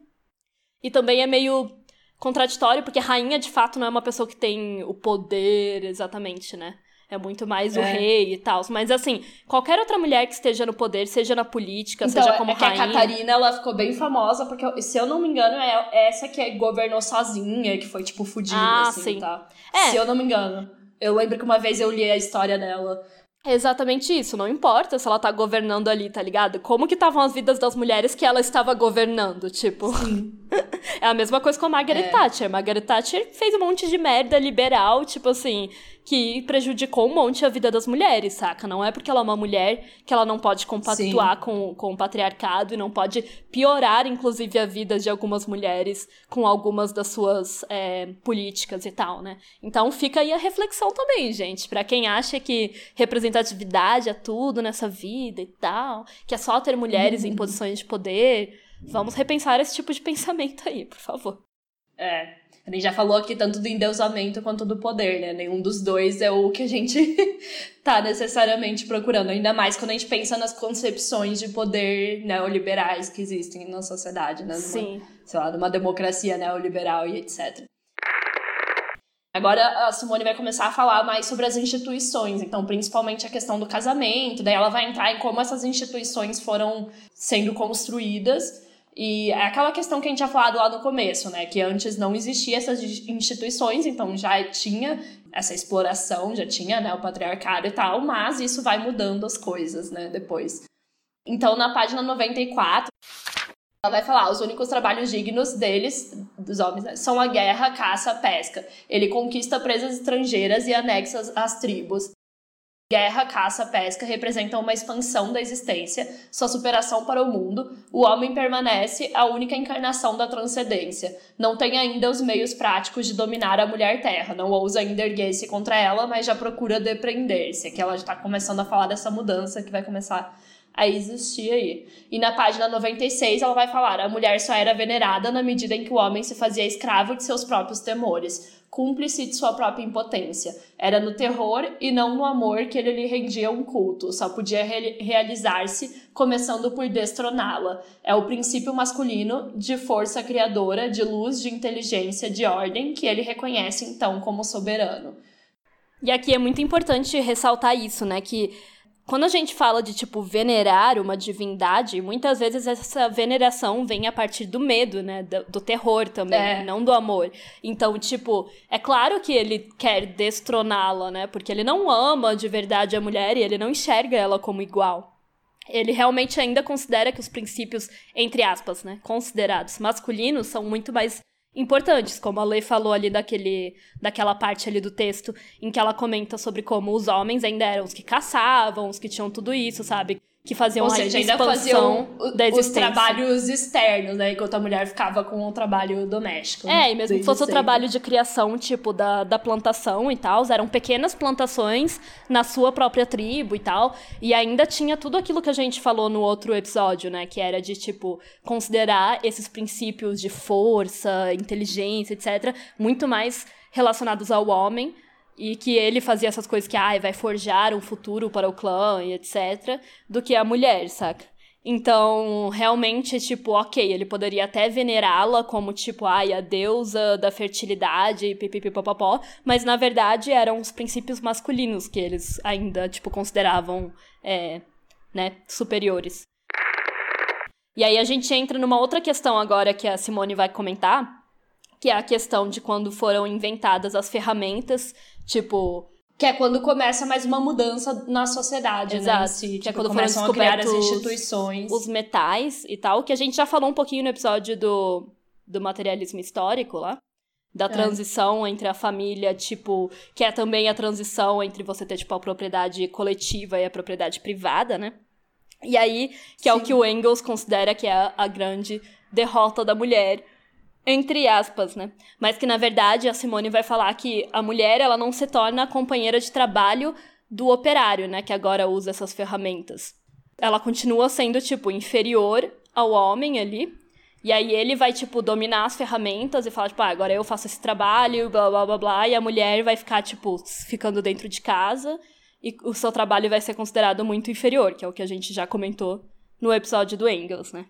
E também é meio contraditório, porque rainha, de fato, não é uma pessoa que tem o poder exatamente, né? É muito mais o é. rei e tal. Mas, assim, qualquer outra mulher que esteja no poder, seja na política, então, seja como é rainha... que a Catarina, ela ficou bem famosa, porque, se eu não me engano, é essa que governou sozinha, que foi, tipo, fodida, ah, assim, sim. tá? É. Se eu não me engano. Eu lembro que uma vez eu li a história dela é exatamente isso. Não importa se ela tá governando ali, tá ligado? Como que estavam as vidas das mulheres que ela estava governando, tipo. Sim. [laughs] é a mesma coisa com a Margaret é. Thatcher. Margaret Thatcher fez um monte de merda liberal, tipo assim, que prejudicou um monte a vida das mulheres, saca? Não é porque ela é uma mulher que ela não pode compactuar com, com o patriarcado e não pode piorar, inclusive, a vida de algumas mulheres com algumas das suas é, políticas e tal, né? Então fica aí a reflexão também, gente, para quem acha que representatividade é tudo nessa vida e tal, que é só ter mulheres em posições de poder. Vamos repensar esse tipo de [laughs] pensamento aí, por favor. É, a gente já falou aqui tanto do endeusamento quanto do poder, né? Nenhum dos dois é o que a gente [laughs] tá necessariamente procurando. Ainda mais quando a gente pensa nas concepções de poder neoliberais que existem na sociedade, né? Numa, Sim. Sei lá, numa democracia neoliberal e etc. Agora a Simone vai começar a falar mais sobre as instituições, então principalmente a questão do casamento, daí ela vai entrar em como essas instituições foram sendo construídas e é aquela questão que a gente tinha falado lá no começo, né? Que antes não existia essas instituições, então já tinha essa exploração, já tinha né, o patriarcado e tal, mas isso vai mudando as coisas, né, depois. Então, na página 94, ela vai falar: os únicos trabalhos dignos deles, dos homens, né, são a guerra, caça, pesca. Ele conquista presas estrangeiras e anexa as tribos. Guerra, caça, pesca representam uma expansão da existência, sua superação para o mundo. O homem permanece a única encarnação da transcendência. Não tem ainda os meios práticos de dominar a mulher terra. Não ousa ainda erguer-se contra ela, mas já procura depreender-se. Aqui ela já está começando a falar dessa mudança que vai começar a existir aí. E na página 96 ela vai falar: a mulher só era venerada na medida em que o homem se fazia escravo de seus próprios temores cúmplice de sua própria impotência. Era no terror e não no amor que ele lhe rendia um culto, só podia re realizar-se começando por destroná-la. É o princípio masculino de força criadora, de luz, de inteligência, de ordem, que ele reconhece então como soberano. E aqui é muito importante ressaltar isso, né? Que quando a gente fala de, tipo, venerar uma divindade, muitas vezes essa veneração vem a partir do medo, né? Do, do terror também, é. não do amor. Então, tipo, é claro que ele quer destroná-la, né? Porque ele não ama de verdade a mulher e ele não enxerga ela como igual. Ele realmente ainda considera que os princípios, entre aspas, né? Considerados masculinos são muito mais importantes, como a Lei falou ali daquele, daquela parte ali do texto em que ela comenta sobre como os homens ainda eram os que caçavam, os que tinham tudo isso, sabe? Que faziam Ou seja, a ainda faziam os trabalhos externos, né? Enquanto a mulher ficava com o trabalho doméstico. É, e mesmo que fosse o trabalho de criação, tipo, da, da plantação e tal, eram pequenas plantações na sua própria tribo e tal. E ainda tinha tudo aquilo que a gente falou no outro episódio, né? Que era de, tipo, considerar esses princípios de força, inteligência, etc., muito mais relacionados ao homem e que ele fazia essas coisas que, ai, vai forjar um futuro para o clã e etc, do que a mulher, saca? Então, realmente, tipo, ok, ele poderia até venerá-la como, tipo, ai, a deusa da fertilidade, pipipipopopó, mas na verdade eram os princípios masculinos que eles ainda, tipo, consideravam, é, né, superiores. E aí a gente entra numa outra questão agora que a Simone vai comentar, que é a questão de quando foram inventadas as ferramentas, tipo. Que é quando começa mais uma mudança na sociedade, né, Exato. né? Si, que tipo, é quando começam a criar as instituições. Os metais e tal, que a gente já falou um pouquinho no episódio do, do materialismo histórico lá. Da é. transição entre a família, tipo, que é também a transição entre você ter, tipo, a propriedade coletiva e a propriedade privada, né? E aí, que Sim. é o que o Engels considera que é a grande derrota da mulher, entre aspas, né? Mas que na verdade a Simone vai falar que a mulher ela não se torna a companheira de trabalho do operário, né, que agora usa essas ferramentas. Ela continua sendo tipo inferior ao homem ali. E aí ele vai tipo dominar as ferramentas e falar tipo, ah, agora eu faço esse trabalho, blá blá blá blá, e a mulher vai ficar tipo ficando dentro de casa e o seu trabalho vai ser considerado muito inferior, que é o que a gente já comentou no episódio do Engels, né?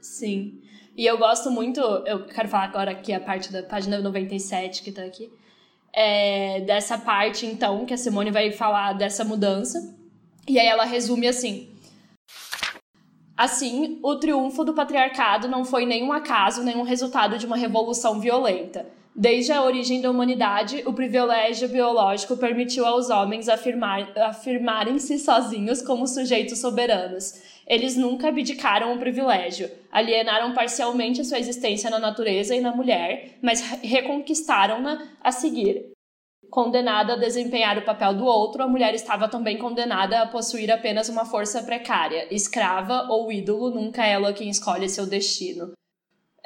Sim. E eu gosto muito, eu quero falar agora aqui a parte da página 97 que tá aqui, é, dessa parte, então, que a Simone vai falar dessa mudança. E aí ela resume assim. Assim, o triunfo do patriarcado não foi nenhum acaso, nenhum resultado de uma revolução violenta. Desde a origem da humanidade, o privilégio biológico permitiu aos homens afirmar, afirmarem-se sozinhos como sujeitos soberanos eles nunca abdicaram o privilégio, alienaram parcialmente a sua existência na natureza e na mulher, mas reconquistaram-na a seguir. Condenada a desempenhar o papel do outro, a mulher estava também condenada a possuir apenas uma força precária, escrava ou ídolo, nunca ela quem escolhe seu destino.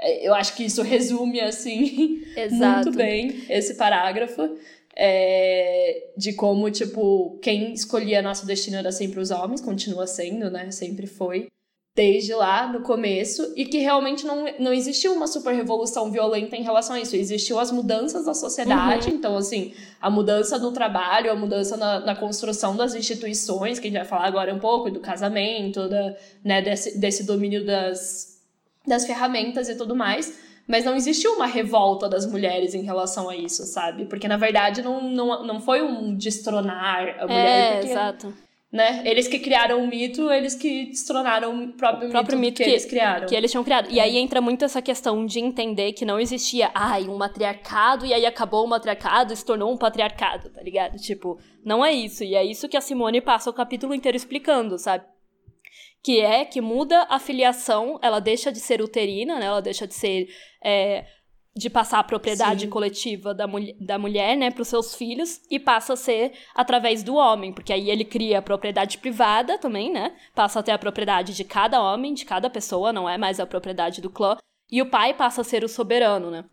É, eu acho que isso resume, assim, [laughs] Exato. muito bem esse parágrafo é, de como, tipo, quem escolhia nosso destino era sempre os homens, continua sendo, né? Sempre foi. Desde lá, no começo, e que realmente não, não existiu uma super revolução violenta em relação a isso. Existiu as mudanças da sociedade, uhum. então, assim, a mudança no trabalho, a mudança na, na, construção das instituições, que a gente vai falar agora um pouco, do casamento, da, né, desse, desse domínio das, das ferramentas e tudo mais mas não existiu uma revolta das mulheres em relação a isso, sabe? Porque na verdade não, não, não foi um destronar a mulher. É, porque, exato. Né? Eles que criaram o mito, eles que destronaram o próprio, o próprio mito, mito que, que, eles criaram. Que eles tinham criado. E aí entra muito essa questão de entender que não existia, ai, um matriarcado, e aí acabou o matriarcado e se tornou um patriarcado, tá ligado? Tipo, não é isso. E é isso que a Simone passa o capítulo inteiro explicando, sabe? Que é que muda a filiação, ela deixa de ser uterina, né? Ela deixa de ser é, de passar a propriedade Sim. coletiva da, mul da mulher, né, para os seus filhos e passa a ser através do homem, porque aí ele cria a propriedade privada também, né? Passa a ter a propriedade de cada homem, de cada pessoa, não é mais a propriedade do clã. E o pai passa a ser o soberano, né?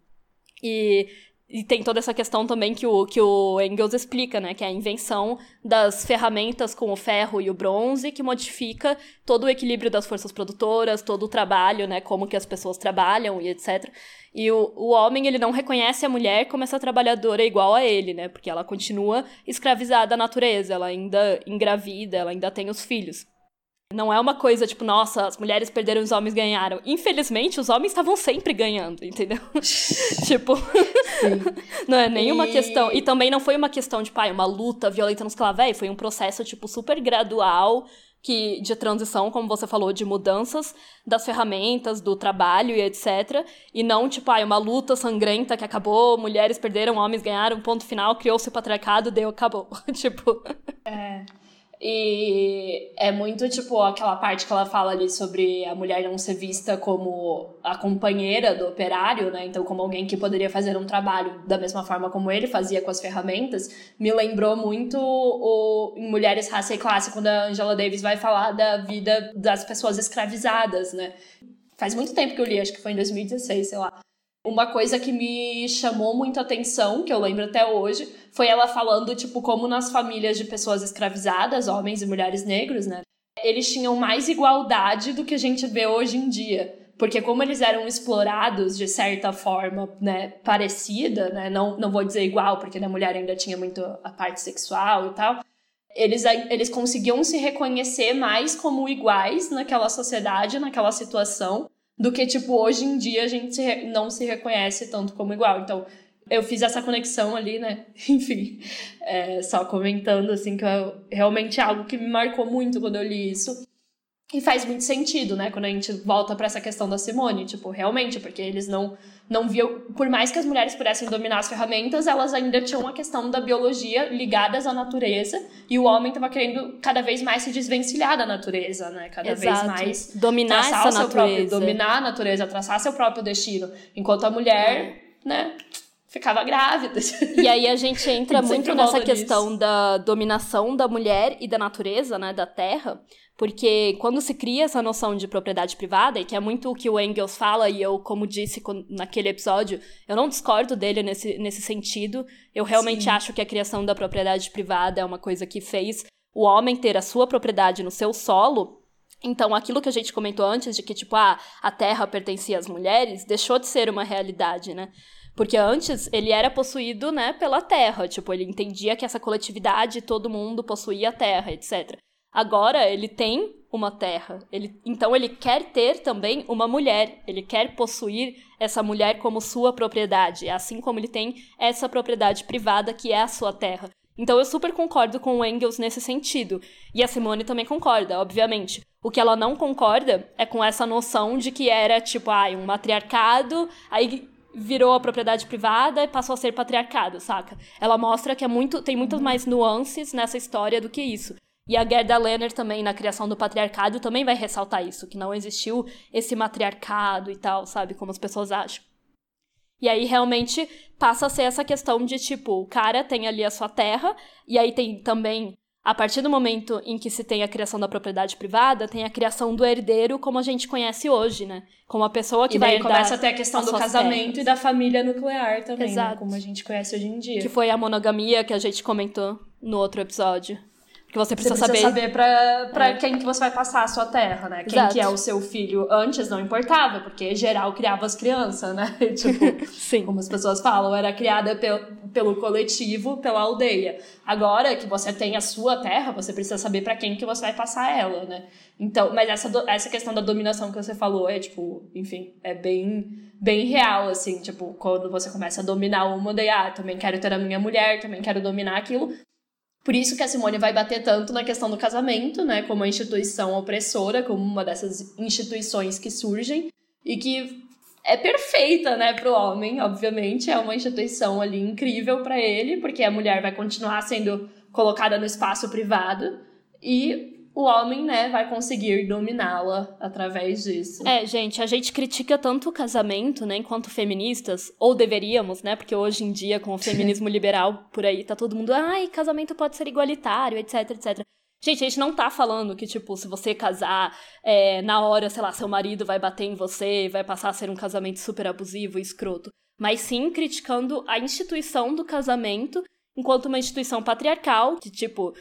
E e tem toda essa questão também que o, que o Engels explica, né? Que é a invenção das ferramentas com o ferro e o bronze que modifica todo o equilíbrio das forças produtoras, todo o trabalho, né? Como que as pessoas trabalham e etc. E o, o homem, ele não reconhece a mulher como essa trabalhadora igual a ele, né? Porque ela continua escravizada à natureza, ela ainda engravida, ela ainda tem os filhos. Não é uma coisa tipo, nossa, as mulheres perderam, os homens ganharam. Infelizmente, os homens estavam sempre ganhando, entendeu? [laughs] tipo, não é nenhuma e... questão. E também não foi uma questão de, tipo, pai, uma luta violenta nos clavéis, foi um processo, tipo, super gradual que de transição, como você falou, de mudanças das ferramentas, do trabalho e etc. E não, tipo, ah, uma luta sangrenta que acabou, mulheres perderam, homens ganharam, ponto final, criou-se o patriarcado, deu, acabou. [laughs] tipo. É. E é muito tipo aquela parte que ela fala ali sobre a mulher não ser vista como a companheira do operário, né? Então, como alguém que poderia fazer um trabalho da mesma forma como ele fazia com as ferramentas, me lembrou muito o em Mulheres, Raça e Classe, quando a Angela Davis vai falar da vida das pessoas escravizadas, né? Faz muito tempo que eu li, acho que foi em 2016, sei lá. Uma coisa que me chamou muito atenção, que eu lembro até hoje, foi ela falando, tipo, como nas famílias de pessoas escravizadas, homens e mulheres negros, né? Eles tinham mais igualdade do que a gente vê hoje em dia. Porque como eles eram explorados de certa forma, né, parecida, né, não, não vou dizer igual, porque na mulher ainda tinha muito a parte sexual e tal, eles, eles conseguiam se reconhecer mais como iguais naquela sociedade, naquela situação, do que, tipo, hoje em dia a gente se não se reconhece tanto como igual. Então, eu fiz essa conexão ali, né? [laughs] Enfim, é, só comentando, assim, que eu, realmente é algo que me marcou muito quando eu li isso. E faz muito sentido, né? Quando a gente volta para essa questão da Simone, tipo, realmente, porque eles não não viam, por mais que as mulheres pudessem dominar as ferramentas, elas ainda tinham a questão da biologia ligadas à natureza, e o homem estava querendo cada vez mais se desvencilhar da natureza, né? Cada Exato. vez mais dominar essa natureza. Próprio, dominar a natureza, traçar seu próprio destino, enquanto a mulher, é. né, ficava grávida. E aí a gente entra [laughs] muito nessa questão da dominação da mulher e da natureza, né, da terra, porque quando se cria essa noção de propriedade privada, e que é muito o que o Engels fala, e eu, como disse naquele episódio, eu não discordo dele nesse, nesse sentido. Eu realmente Sim. acho que a criação da propriedade privada é uma coisa que fez o homem ter a sua propriedade no seu solo. Então, aquilo que a gente comentou antes, de que, tipo, ah, a terra pertencia às mulheres, deixou de ser uma realidade, né? Porque antes ele era possuído, né, pela terra. Tipo, ele entendia que essa coletividade, todo mundo possuía a terra, etc. Agora ele tem uma terra. Ele, então ele quer ter também uma mulher. Ele quer possuir essa mulher como sua propriedade, assim como ele tem essa propriedade privada que é a sua terra. Então eu super concordo com o Engels nesse sentido. E a Simone também concorda, obviamente. O que ela não concorda é com essa noção de que era tipo, ah, um matriarcado, aí virou a propriedade privada e passou a ser patriarcado, saca? Ela mostra que é muito, tem muitas mais nuances nessa história do que isso. E a Gerda Lerner também, na criação do patriarcado, também vai ressaltar isso, que não existiu esse matriarcado e tal, sabe? Como as pessoas acham. E aí realmente passa a ser essa questão de tipo, o cara tem ali a sua terra, e aí tem também, a partir do momento em que se tem a criação da propriedade privada, tem a criação do herdeiro como a gente conhece hoje, né? Como a pessoa que e vai herdar. começa a ter a questão do casamento terras. e da família nuclear também, né? Exato. Né? como a gente conhece hoje em dia. Que foi a monogamia que a gente comentou no outro episódio. Que você precisa, você precisa saber, saber pra, pra é. quem que você vai passar a sua terra, né? Quem Exato. que é o seu filho. Antes não importava, porque geral criava as crianças, né? [laughs] tipo, [laughs] Sim. como as pessoas falam, era criada pel, pelo coletivo, pela aldeia. Agora que você tem a sua terra, você precisa saber para quem que você vai passar ela, né? Então, mas essa, essa questão da dominação que você falou é, tipo, enfim, é bem, bem real, assim, tipo, quando você começa a dominar uma, daí, ah, também quero ter a minha mulher, também quero dominar aquilo, por isso que a Simone vai bater tanto na questão do casamento, né, como a instituição opressora, como uma dessas instituições que surgem e que é perfeita, né, para o homem, obviamente, é uma instituição ali incrível para ele, porque a mulher vai continuar sendo colocada no espaço privado e o homem, né, vai conseguir dominá-la através disso. É, gente, a gente critica tanto o casamento, né, enquanto feministas, ou deveríamos, né, porque hoje em dia, com o feminismo [laughs] liberal por aí, tá todo mundo, ai, casamento pode ser igualitário, etc, etc. Gente, a gente não tá falando que, tipo, se você casar, é, na hora, sei lá, seu marido vai bater em você, vai passar a ser um casamento super abusivo e escroto. Mas sim criticando a instituição do casamento enquanto uma instituição patriarcal, que, tipo,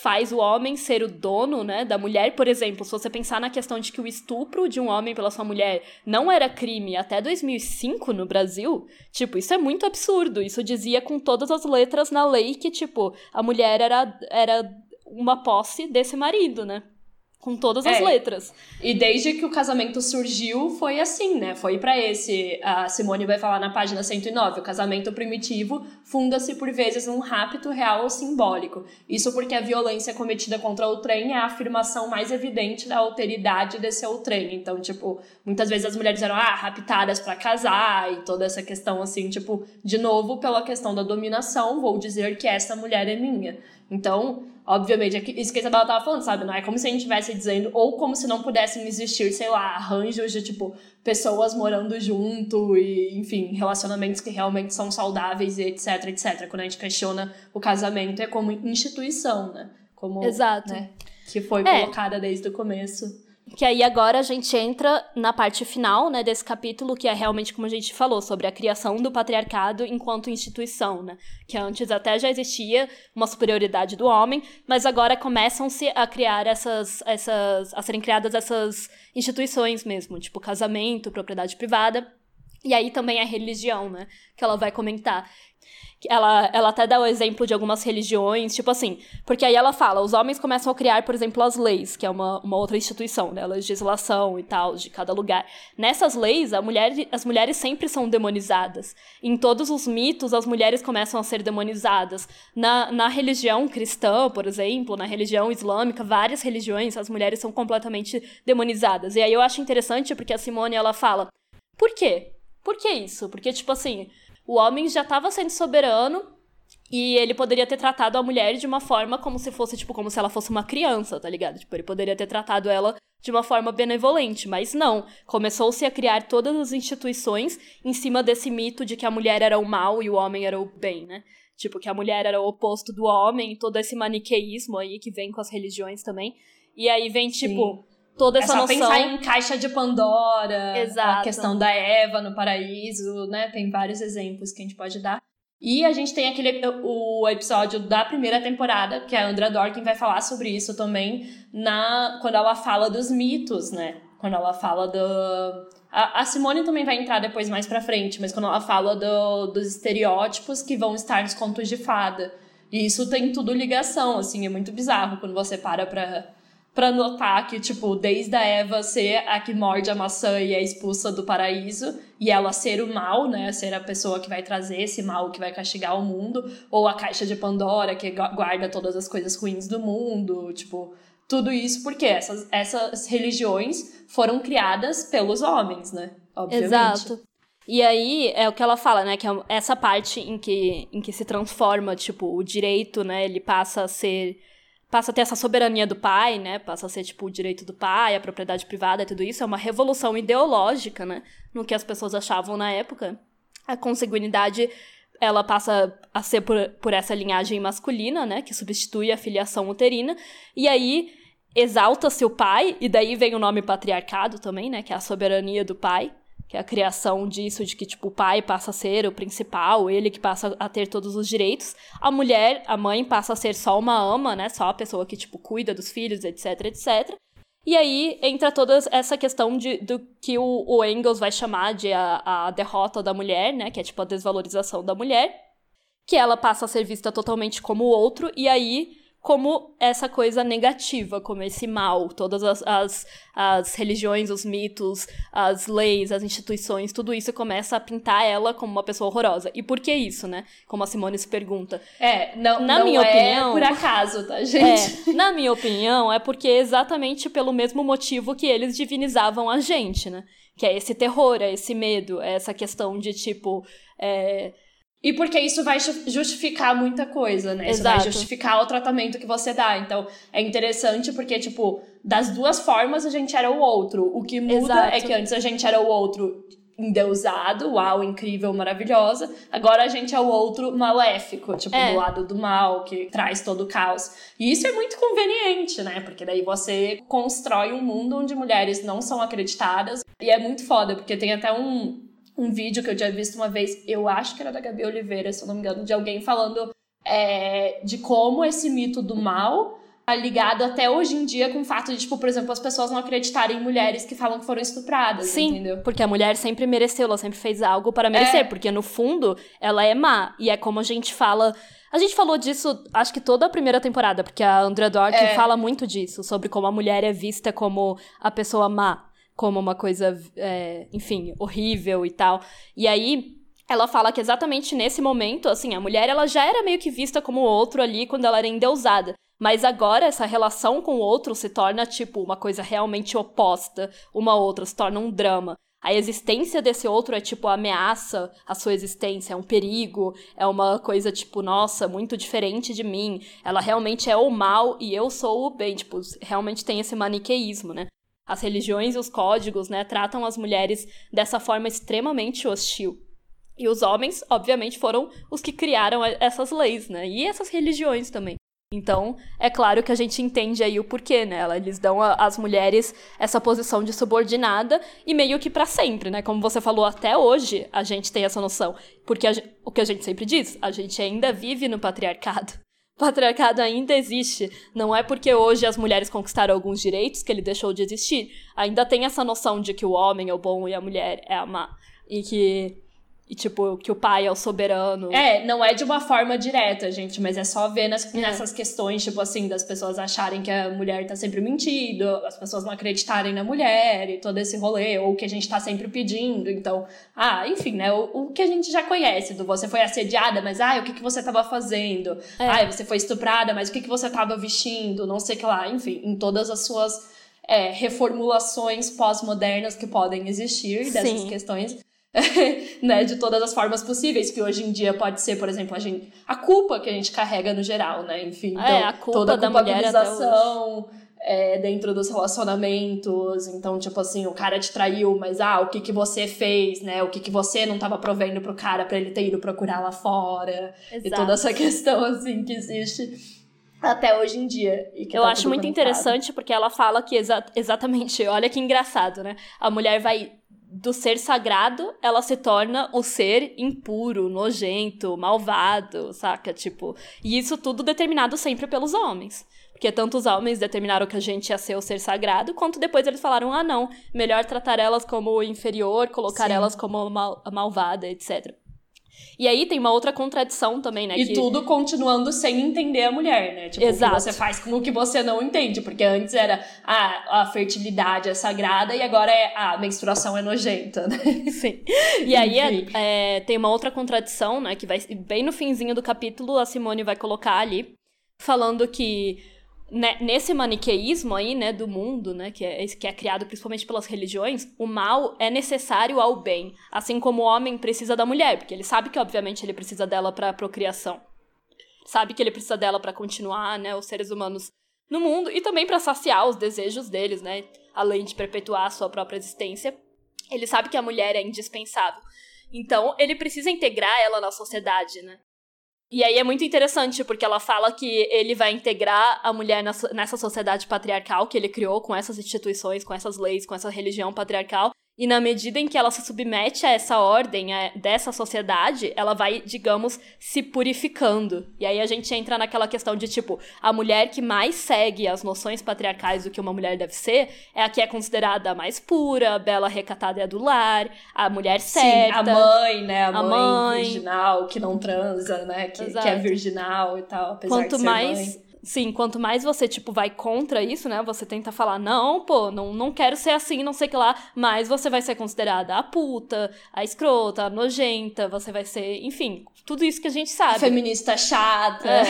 faz o homem ser o dono, né, da mulher. Por exemplo, se você pensar na questão de que o estupro de um homem pela sua mulher não era crime até 2005 no Brasil, tipo, isso é muito absurdo. Isso dizia com todas as letras na lei que, tipo, a mulher era, era uma posse desse marido, né? Com todas as É. letras. E desde que o casamento surgiu, foi assim, né? Foi pra esse. A Simone vai falar na página 109. O casamento primitivo funda-se por vezes num rapto real ou simbólico. Isso porque a violência cometida contra o trem é a afirmação mais evidente da alteridade desse outrem. Então, tipo, muitas vezes as mulheres eram ah, raptadas pra casar e toda essa questão assim, tipo, de novo, pela questão da dominação, vou dizer que essa mulher é minha. Então, obviamente, é isso que a Isabela tava falando, sabe? Não é como se a gente estivesse dizendo, ou como se não pudessem existir, sei lá, arranjos de, tipo, pessoas morando junto e, enfim, relacionamentos que realmente são saudáveis e etc, etc. Quando a gente questiona o casamento, é como instituição, né? Como, Exato. né? Que foi É. colocada desde o começo. Que aí agora a gente entra na parte final, né, desse capítulo, que é realmente como a gente falou, sobre a criação do patriarcado enquanto instituição, né? Que antes até já existia uma superioridade do homem, mas agora começam-se a criar essas, essas. a serem criadas essas instituições mesmo, tipo casamento, propriedade privada. E aí também a religião, né? Que ela vai comentar. Ela, ela até dá o exemplo de algumas religiões, tipo assim, porque aí ela fala, os homens começam a criar, por exemplo, as leis, que é uma, uma outra instituição, né? A legislação e tal, de cada lugar. Nessas leis, a mulher, as mulheres sempre são demonizadas. Em todos os mitos, as mulheres começam a ser demonizadas. Na, na religião cristã, por exemplo, na religião islâmica, várias religiões, as mulheres são completamente demonizadas. E aí eu acho interessante porque a Simone, ela fala, por quê? Por que isso? Porque, tipo assim, o homem já estava sendo soberano e ele poderia ter tratado a mulher de uma forma como se fosse, tipo, como se ela fosse uma criança, tá ligado? Tipo, ele poderia ter tratado ela de uma forma benevolente, mas não. Começou-se a criar todas as instituições em cima desse mito de que a mulher era o mal e o homem era o bem, né? Tipo, que a mulher era o oposto do homem, todo esse maniqueísmo aí que vem com as religiões também. E aí vem, tipo, toda É essa só noção. pensar em caixa de Pandora, a Exato. questão da Eva no paraíso, né? Tem vários exemplos que a gente pode dar. E a gente tem aquele o episódio da primeira temporada, que a Andra Dorkin vai falar sobre isso também, na quando ela fala dos mitos, né? Quando ela fala do. A, a Simone também vai entrar depois mais pra frente, mas quando ela fala do, dos estereótipos que vão estar nos contos de fada. E isso tem tudo ligação, assim, é muito bizarro quando você para pra, pra notar que, tipo, desde a Eva ser a que morde a maçã e é expulsa do paraíso, e ela ser o mal, né? Ser a pessoa que vai trazer esse mal que vai castigar o mundo, ou a caixa de Pandora que gu- guarda todas as coisas ruins do mundo, tipo, tudo isso porque essas, essas religiões foram criadas pelos homens, né? Obviamente. Exato. E aí é o que ela fala, né? Que é essa parte em que, em que se transforma, tipo, o direito, né? Ele passa a ser. Passa a ter essa soberania do pai, né? Passa a ser, tipo, o direito do pai, a propriedade privada, tudo isso. É uma revolução ideológica, né? No que as pessoas achavam na época. A consanguinidade, ela passa a ser por, por essa linhagem masculina, né? Que substitui a filiação uterina. E aí exalta-se o pai, e daí vem o nome patriarcado também, né? Que é a soberania do pai que é a criação disso, de que, tipo, o pai passa a ser o principal, ele que passa a ter todos os direitos. A mulher, a mãe, passa a ser só uma ama, né? Só a pessoa que, tipo, cuida dos filhos, etc, etc. E aí entra toda essa questão de, do que o, o Engels vai chamar de a, a derrota da mulher, né? Que é, tipo, a desvalorização da mulher. Que ela passa a ser vista totalmente como o outro, e aí como essa coisa negativa, como esse mal, todas as, as, as religiões, os mitos, as leis, as instituições, tudo isso começa a pintar ela como uma pessoa horrorosa. E por que isso, né? Como a Simone se pergunta. É, não, Na não minha é opinião- por acaso, tá, gente? É, na minha opinião, é porque é exatamente pelo mesmo motivo que eles divinizavam a gente, né? Que é esse terror, é esse medo, é essa questão de tipo. é, E porque isso vai ju- justificar muita coisa, né? Isso Exato. vai justificar o tratamento que você dá. Então, é interessante porque, tipo, das duas formas a gente era o outro. O que muda Exato. é que antes a gente era o outro endeusado, uau, incrível, maravilhosa. Agora a gente é o outro maléfico, tipo, É. do lado do mal, que traz todo o caos. E isso é muito conveniente, né? Porque daí você constrói um mundo onde mulheres não são acreditadas. E é muito foda, porque tem até um, um vídeo que eu tinha visto uma vez, eu acho que era da Gabi Oliveira, se eu não me engano, de alguém falando é, de como esse mito do mal tá ligado até hoje em dia com o fato de, tipo, por exemplo, as pessoas não acreditarem em mulheres que falam que foram estupradas, Sim, entendeu? porque a mulher sempre mereceu, ela sempre fez algo para merecer, É. porque no fundo ela é má. E é como a gente fala. A gente falou disso, acho que toda a primeira temporada, porque a Andrea Dworkin É. fala muito disso, sobre como a mulher é vista como a pessoa má, como uma coisa, é, enfim, horrível e tal. E aí. Ela fala que exatamente nesse momento, assim, a mulher ela já era meio que vista como outro ali quando ela era endeusada. Mas agora essa relação com o outro se torna, tipo, uma coisa realmente oposta uma outra, se torna um drama. A existência desse outro é, tipo, ameaça à sua existência, é um perigo, é uma coisa, tipo, nossa, muito diferente de mim. Ela realmente é o mal e eu sou o bem. Tipo, realmente tem esse maniqueísmo, né? As religiões e os códigos, né, tratam as mulheres dessa forma extremamente hostil. E os homens, obviamente, foram os que criaram essas leis, né? E essas religiões também. Então, é claro que a gente entende aí o porquê, né? Eles dão às mulheres essa posição de subordinada e meio que para sempre, né? Como você falou, até hoje a gente tem essa noção. Porque a, o que a gente sempre diz, a gente ainda vive no patriarcado. Patriarcado ainda existe. Não é porque hoje as mulheres conquistaram alguns direitos que ele deixou de existir. Ainda tem essa noção de que o homem é o bom e a mulher é a má. E que e, tipo, que o pai é o soberano. É, não é de uma forma direta, gente, mas é só ver nas, nessas questões, tipo assim, das pessoas acharem que a mulher tá sempre mentindo, as pessoas não acreditarem na mulher e todo esse rolê, ou que a gente tá sempre pedindo. Então, ah, enfim, né? O, o que a gente já conhece, do você foi assediada, mas ah, o que, que você tava fazendo? É. Ah, você foi estuprada, mas o que, que você tava vestindo? Não sei o que lá, enfim, em todas as suas é, reformulações pós-modernas que podem existir dessas Sim. questões. [laughs] né, de todas as formas possíveis, que hoje em dia pode ser, por exemplo, a, gente, a culpa que a gente carrega no geral, né? Enfim, então, É, a culpa toda a culpabilização é, dentro dos relacionamentos. Então, tipo assim, o cara te traiu, mas ah, o que que você fez, né? O que que você não tava provendo pro cara pra ele ter ido procurar lá fora. E Exato. toda essa [laughs] questão, assim, que existe até hoje em dia. e que Eu tá acho muito interessante porque ela fala que exa exatamente, olha que engraçado, né? A mulher vai do ser sagrado, ela se torna o ser impuro, nojento, malvado, saca? Tipo, e isso tudo determinado sempre pelos homens. Porque tanto os homens determinaram que a gente ia ser o ser sagrado, quanto depois eles falaram, ah, não, melhor tratar elas como inferior, colocar Sim. elas como mal malvada, etc. E aí tem uma outra contradição também, né? E que... tudo continuando sem entender a mulher, né? Tipo, Exato. você faz com o que você não entende. Porque antes era, ah, a fertilidade é sagrada e agora é, ah, a menstruação é nojenta, né? [laughs] Sim. E aí é, é, tem uma outra contradição, né? Que vai bem no finzinho do capítulo, a Simone vai colocar ali, falando que né, nesse maniqueísmo aí, né, do mundo, né, que é, que é criado principalmente pelas religiões, o mal é necessário ao bem, assim como o homem precisa da mulher, porque ele sabe que obviamente ele precisa dela para procriação. Sabe que ele precisa dela para continuar, né, os seres humanos no mundo e também para saciar os desejos deles, né, além de perpetuar a sua própria existência. Ele sabe que a mulher é indispensável. Então, ele precisa integrar ela na sociedade, né? E aí é muito interessante, porque ela fala que ele vai integrar a mulher nessa, sociedade patriarcal que ele criou, com essas instituições, com essas leis, com essa religião patriarcal. E na medida em que ela se submete a essa ordem, a- dessa sociedade, ela vai, digamos, se purificando. E aí a gente entra naquela questão de, tipo, a mulher que mais segue as noções patriarcais do que uma mulher deve ser é a que é considerada a mais pura, a bela recatada e a do lar, a mulher certa. a mãe, né? A, A mãe, mãe. virginal, que não transa, né? Que, que é virginal e tal, apesar quanto de ser mais mãe. Sim quanto mais você tipo vai contra isso né você tenta falar não pô não, não quero ser assim não sei o que lá mais você vai ser considerada a puta a escrota a nojenta você vai ser enfim tudo isso que a gente sabe Feminista chata. É,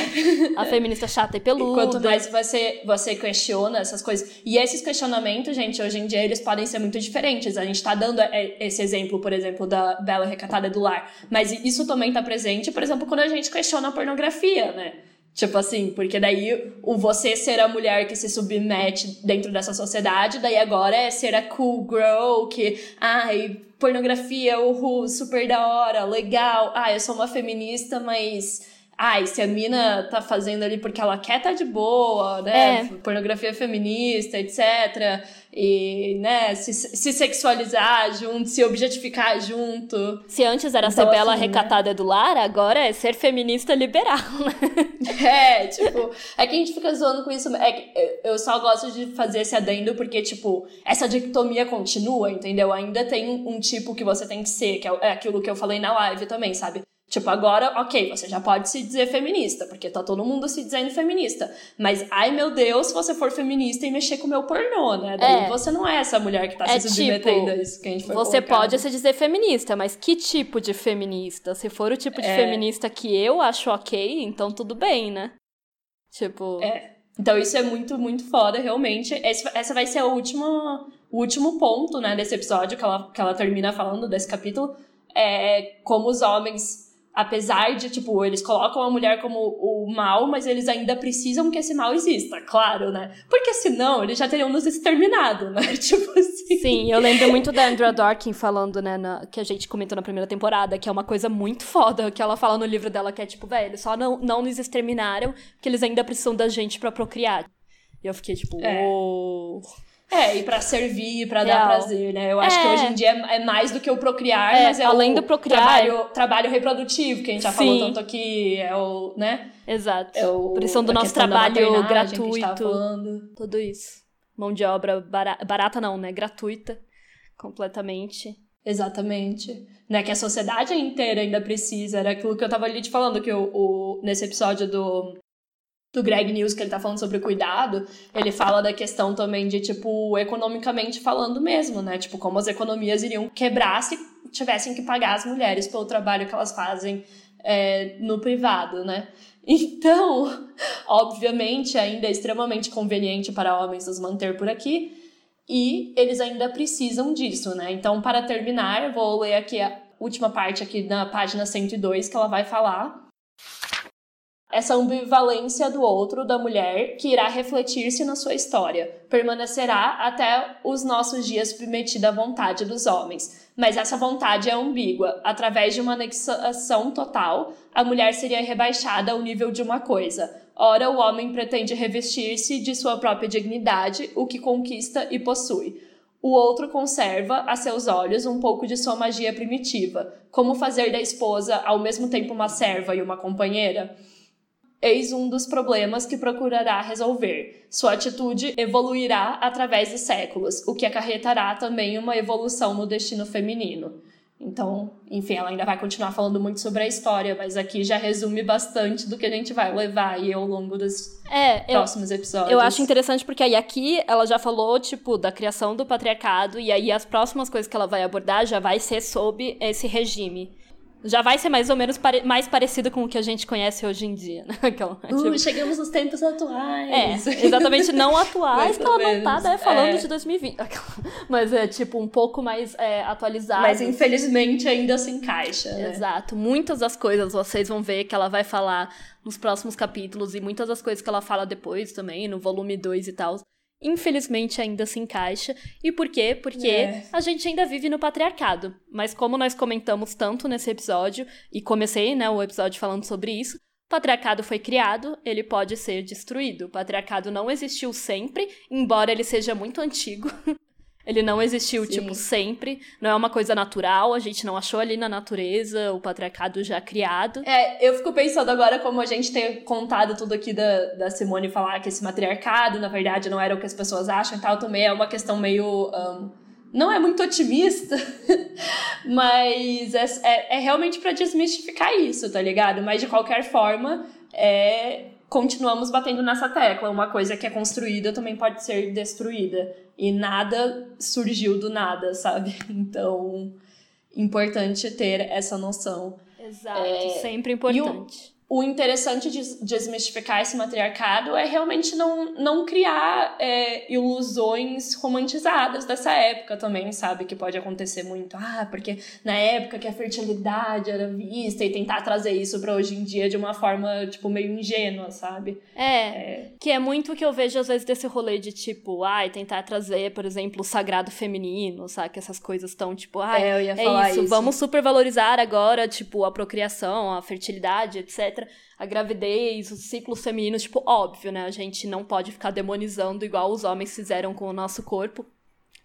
a feminista chata e [laughs] E peluda quanto mais você, você questiona essas coisas. E esses questionamentos, gente, hoje em dia eles podem ser muito diferentes. A gente tá dando é, esse exemplo, por exemplo, da Bela Recatada do Lar. Mas isso também tá presente, por exemplo, quando a gente questiona a pornografia, né? Tipo assim, porque daí o você ser a mulher que se submete dentro dessa sociedade, daí agora é ser a cool girl que, ai, pornografia, uhul, super da hora, legal. Ah, eu sou uma feminista, mas ai, se a mina tá fazendo ali porque ela quer tá de boa, né? É. Pornografia feminista, etc. E, né, se, se sexualizar junto, se objetificar junto. Se antes era Então, ser bela, assim, né? recatada do lar, agora é ser feminista liberal, [laughs] né? É, tipo, é que a gente fica zoando com isso. É eu só gosto de fazer esse adendo porque, tipo, essa dicotomia continua, entendeu? Ainda tem um tipo que você tem que ser, que é é aquilo que eu falei na live também, sabe? Tipo, agora, ok, você já pode se dizer feminista, porque tá todo mundo se dizendo feminista. Mas, ai meu Deus, se você for feminista e mexer com o meu pornô, né? Daí É. você não é essa mulher que tá É se submetendo tipo, a isso que a gente foi Você colocado. pode se dizer feminista, mas que tipo de feminista? Se for o tipo de É. feminista que eu acho ok, então tudo bem, né? Tipo. É. Então isso é muito, muito foda, realmente. Esse- essa vai ser a última, o último ponto, né, desse episódio que ela, que ela termina falando, desse capítulo. É como os homens, apesar de, tipo, eles colocam a mulher como o mal, mas eles ainda precisam que esse mal exista, claro, né? Porque senão eles já teriam nos exterminado, né? [laughs] Tipo assim. Sim, eu lembro muito da Andrea Dorkin falando, né, na- que a gente comentou na primeira temporada, que é uma coisa muito foda, que ela fala no livro dela, que é tipo, velho, só não, não nos exterminaram, porque eles ainda precisam da gente pra procriar. E eu fiquei tipo, É. uou. É, e pra servir, pra dar Real. prazer, né? Eu acho que É. hoje em dia é é mais do que o procriar, É, mas é além o do procriar- trabalho, trabalho reprodutivo, que a gente já falou Sim. tanto aqui, é o, né? Exato. É o, Por isso do nosso trabalho que gratuito. Tudo isso. Mão de obra bara- barata não, né? Gratuita. Completamente. Exatamente. Né, que a sociedade inteira ainda precisa. Era aquilo que eu tava ali te falando, que o, o- nesse episódio do, do Greg News, que ele tá falando sobre cuidado, ele fala da questão também de, tipo, economicamente falando mesmo, né? Tipo, como as economias iriam quebrar se tivessem que pagar as mulheres pelo trabalho que elas fazem é, no privado, né? [laughs] Então, obviamente, ainda é extremamente conveniente para homens nos manter por aqui, e eles ainda precisam disso, né? Então, para terminar, vou ler aqui a última parte aqui na página 102 que ela vai falar. Essa ambivalência do outro, da mulher, que irá refletir-se na sua história, permanecerá até os nossos dias submetida à vontade dos homens. Mas essa vontade é ambígua. Através de uma anexação total, a mulher seria rebaixada ao nível de uma coisa. Ora, o homem pretende revestir-se de sua própria dignidade, o que conquista e possui. O outro conserva, a seus olhos, um pouco de sua magia primitiva. Como fazer da esposa ao mesmo tempo uma serva e uma companheira? Eis um dos problemas que procurará resolver. Sua atitude evoluirá através dos séculos, o que acarretará também uma evolução no destino feminino. Então, enfim, ela ainda vai continuar falando muito sobre a história, mas aqui já resume bastante do que a gente vai levar aí ao longo dos É, eu, próximos episódios. eu acho interessante porque aí aqui ela já falou, tipo, da criação do patriarcado, e aí as próximas coisas que ela vai abordar já vai ser sob esse regime. Já vai ser mais ou menos pare- mais parecido com o que a gente conhece hoje em dia, né? [laughs] Aquela, Uh, tipo, chegamos nos tempos atuais. É, exatamente não [laughs] atuais, que ela não tá, né, falando é. de 2020. Mas é, tipo, um pouco mais é, atualizado. Mas infelizmente ainda se encaixa, né? Exato. Muitas das coisas vocês vão ver que ela vai falar nos próximos capítulos e muitas das coisas que ela fala depois também, no volume 2 e tal. Infelizmente ainda se encaixa. E por quê? Porque É. a gente ainda vive no patriarcado. Mas como nós comentamos tanto nesse episódio, e comecei né, o episódio falando sobre isso, o patriarcado foi criado, ele pode ser destruído. O patriarcado não existiu sempre, embora ele seja muito antigo. [laughs] Ele não existiu, Sim. tipo, sempre. Não é uma coisa natural, a gente não achou ali na natureza o patriarcado já criado. É, eu fico pensando agora como a gente ter contado tudo aqui da, da Simone falar que esse matriarcado, na verdade, não era o que as pessoas acham e tal, também é uma questão meio. ahn, não é muito otimista, [laughs] mas é, é, é realmente pra desmistificar isso, tá ligado? Mas de qualquer forma, é, continuamos batendo nessa tecla. Uma coisa que é construída também pode ser destruída. E nada surgiu do nada, sabe? [laughs] Então, importante ter essa noção. Exato, É, sempre importante. O interessante de desmistificar esse matriarcado é realmente não, não criar é, ilusões romantizadas dessa época também, sabe? Que pode acontecer muito. Ah, porque na época que a fertilidade era vista e tentar trazer isso pra hoje em dia de uma forma, tipo, meio ingênua, sabe? É, que é muito o que eu vejo às vezes desse rolê de tipo, ai, tentar trazer, por exemplo, o sagrado feminino, sabe? Que essas coisas estão tipo, ai, É, ia é falar isso, isso. vamos supervalorizar agora, tipo, a procriação, a fertilidade, etc. etc. A gravidez, os ciclos femininos, tipo, óbvio, né? A gente não pode ficar demonizando igual os homens fizeram com o nosso corpo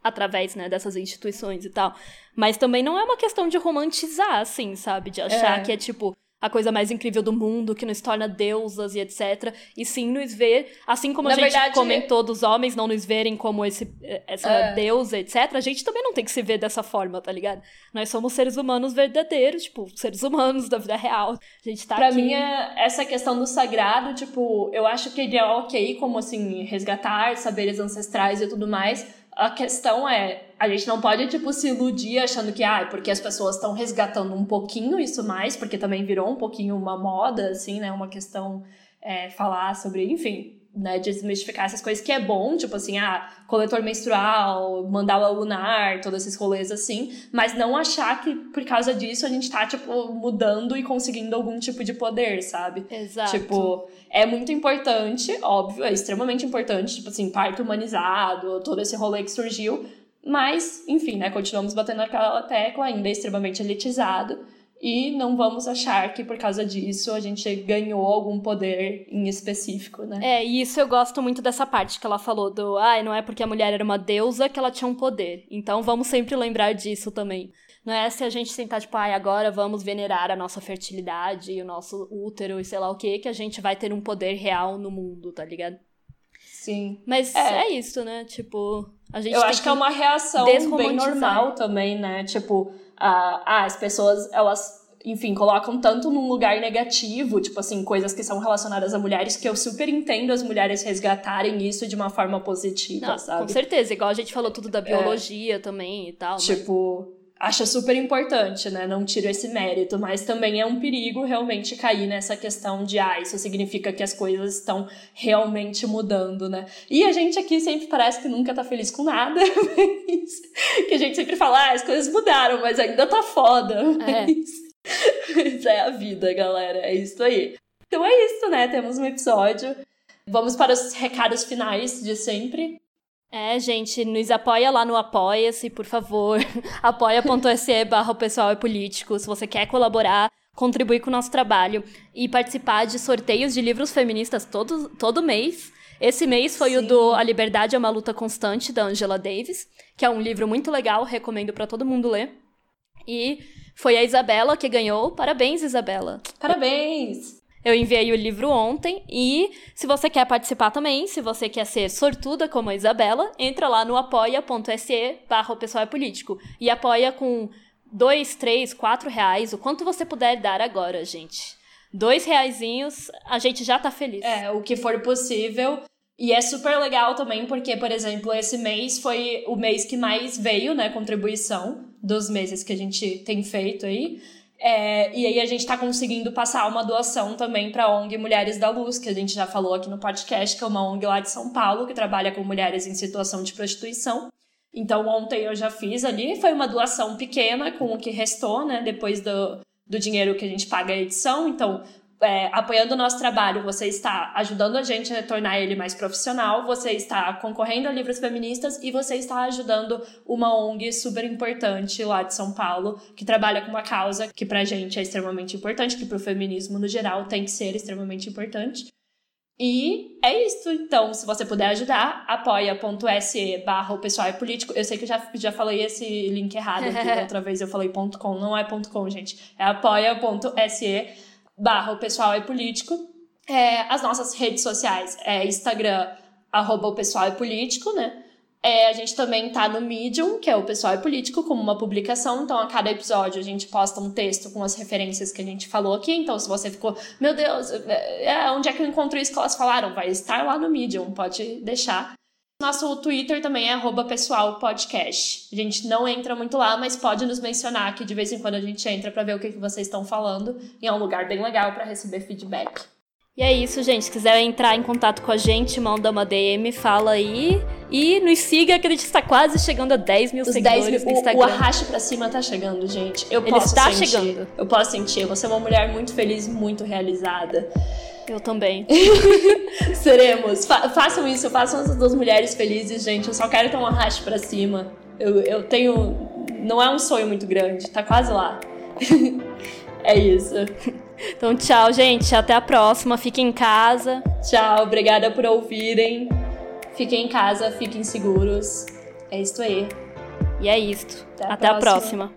através, né, dessas instituições e tal. Mas também não é uma questão de romantizar, assim, sabe? De achar é. que é tipo a coisa mais incrível do mundo, que nos torna deusas e etc. E sim nos ver, assim como Na a gente verdade, comentou dos homens não nos verem como esse, essa é. deusa, etc., a gente também não tem que se ver dessa forma, tá ligado? Nós somos seres humanos verdadeiros, tipo, seres humanos da vida real. A gente tá pra aqui... mim, é essa questão do sagrado, tipo, eu acho que ele é ok como, assim, resgatar saberes ancestrais e tudo mais, a questão é, a gente não pode, tipo, se iludir achando que, ah, porque as pessoas estão resgatando um pouquinho isso mais, porque também virou um pouquinho uma moda, assim, né? Uma questão é, falar sobre, enfim, né, desmistificar essas coisas, que é bom, tipo assim, ah, coletor menstrual, mandala lunar, todos esses rolês assim, mas não achar que por causa disso a gente tá, tipo, mudando e conseguindo algum tipo de poder, sabe? Exato. Tipo, é muito importante, óbvio, é extremamente importante, tipo assim, parto humanizado, todo esse rolê que surgiu, mas, enfim, né, continuamos batendo naquela tecla, ainda é extremamente elitizado, e não vamos achar que por causa disso a gente ganhou algum poder em específico, né? É, e isso eu gosto muito dessa parte que ela falou do, ai, ah, não é porque a mulher era uma deusa que ela tinha um poder. Então vamos sempre lembrar disso também. Não é se a gente sentar, tipo, ai, agora vamos venerar a nossa fertilidade, o nosso útero e sei lá o que, que a gente vai ter um poder real no mundo, tá ligado? Sim. Mas é, é isso, né? Tipo, a gente Eu acho que, que é uma reação bem normal também, né? Tipo, ah, ah, as pessoas, elas enfim, colocam tanto num lugar negativo, tipo assim, coisas que são relacionadas a mulheres, que eu super entendo as mulheres resgatarem isso de uma forma positiva, Não, sabe? Com certeza, igual a gente falou tudo da biologia é, também e tal. Tipo, acha super importante, né? Não tiro esse mérito, mas também é um perigo realmente cair nessa questão de, ah, isso significa que as coisas estão realmente mudando, né? E a gente aqui sempre parece que nunca tá feliz com nada, [laughs] que a gente sempre fala, ah, as coisas mudaram, mas ainda tá foda. É. Mas é a vida, galera, é isso aí. Então é isso, né? Temos um episódio. Vamos para os recados finais de sempre. É, gente, nos apoia lá no Apoia-se, por favor. [laughs] apoia.se barra pessoal é político. Se você quer colaborar, contribuir com o nosso trabalho e participar de sorteios de livros feministas todo, todo mês. Esse mês foi Sim. o do A Liberdade é uma Luta Constante, da Angela Davis, que é um livro muito legal, recomendo para todo mundo ler. E foi a Isabela que ganhou. Parabéns, Isabela. Parabéns! Eu enviei o livro ontem e se você quer participar também, se você quer ser sortuda como a Isabela, entra lá no apoia.se barra o pessoal é político. E apoia com dois, três, quatro reais, o quanto você puder dar agora, gente. Dois reaisinhos, a gente já tá feliz. É, o que for possível. E é super legal também porque, por exemplo, esse mês foi o mês que mais veio, né, contribuição dos meses que a gente tem feito aí. É, e aí a gente está conseguindo passar uma doação também para a ONG Mulheres da Luz, que a gente já falou aqui no podcast, que é uma ONG lá de São Paulo, que trabalha com mulheres em situação de prostituição. Então ontem eu já fiz ali, foi uma doação pequena com o que restou, né, depois do, do dinheiro que a gente paga a edição. Então é, apoiando o nosso trabalho, você está ajudando a gente a tornar ele mais profissional, você está concorrendo a livros feministas e você está ajudando uma ONG super importante lá de São Paulo, que trabalha com uma causa que pra gente é extremamente importante, que pro feminismo no geral tem que ser extremamente importante. E é isso, então, se você puder ajudar, apoia.se barra o pessoal é político. Eu sei que eu já, já falei esse link errado [laughs] outra vez eu falei .com, não é .com, gente. É apoia.se barra o pessoal é político. É, as nossas redes sociais é Instagram, arroba o pessoal é político, né? É, a gente também tá no Medium, que é o Pessoal é Político, como uma publicação. Então, a cada episódio, a gente posta um texto com as referências que a gente falou aqui. Então, se você ficou, meu Deus, é, é onde é que eu encontro isso que elas falaram? Vai estar lá no Medium, pode deixar. Nosso Twitter também é arroba pessoal podcast. A gente não entra muito lá, mas pode nos mencionar que de vez em quando a gente entra para ver o que, que vocês estão falando. E é um lugar bem legal para receber feedback. E é isso, gente. Se quiser entrar em contato com a gente, manda uma DM, fala aí. E nos siga, que a gente está quase chegando a 10 mil Os seguidores 10 mil, no Instagram. O, o arraste pra cima tá chegando, gente. Eu Ele posso está sentir. chegando. Eu posso sentir. Você é uma mulher muito feliz, muito realizada. Eu também. [laughs] Seremos. Fa façam isso, façam essas duas mulheres felizes, gente. Eu só quero ter um arraste pra cima. Eu, eu tenho. Não é um sonho muito grande, tá quase lá. [laughs] é isso. Então, tchau, gente. Até a próxima. Fiquem em casa. Tchau, obrigada por ouvirem. Fiquem em casa, fiquem seguros. É isso aí. E é isto. Até a Até a próxima. próxima.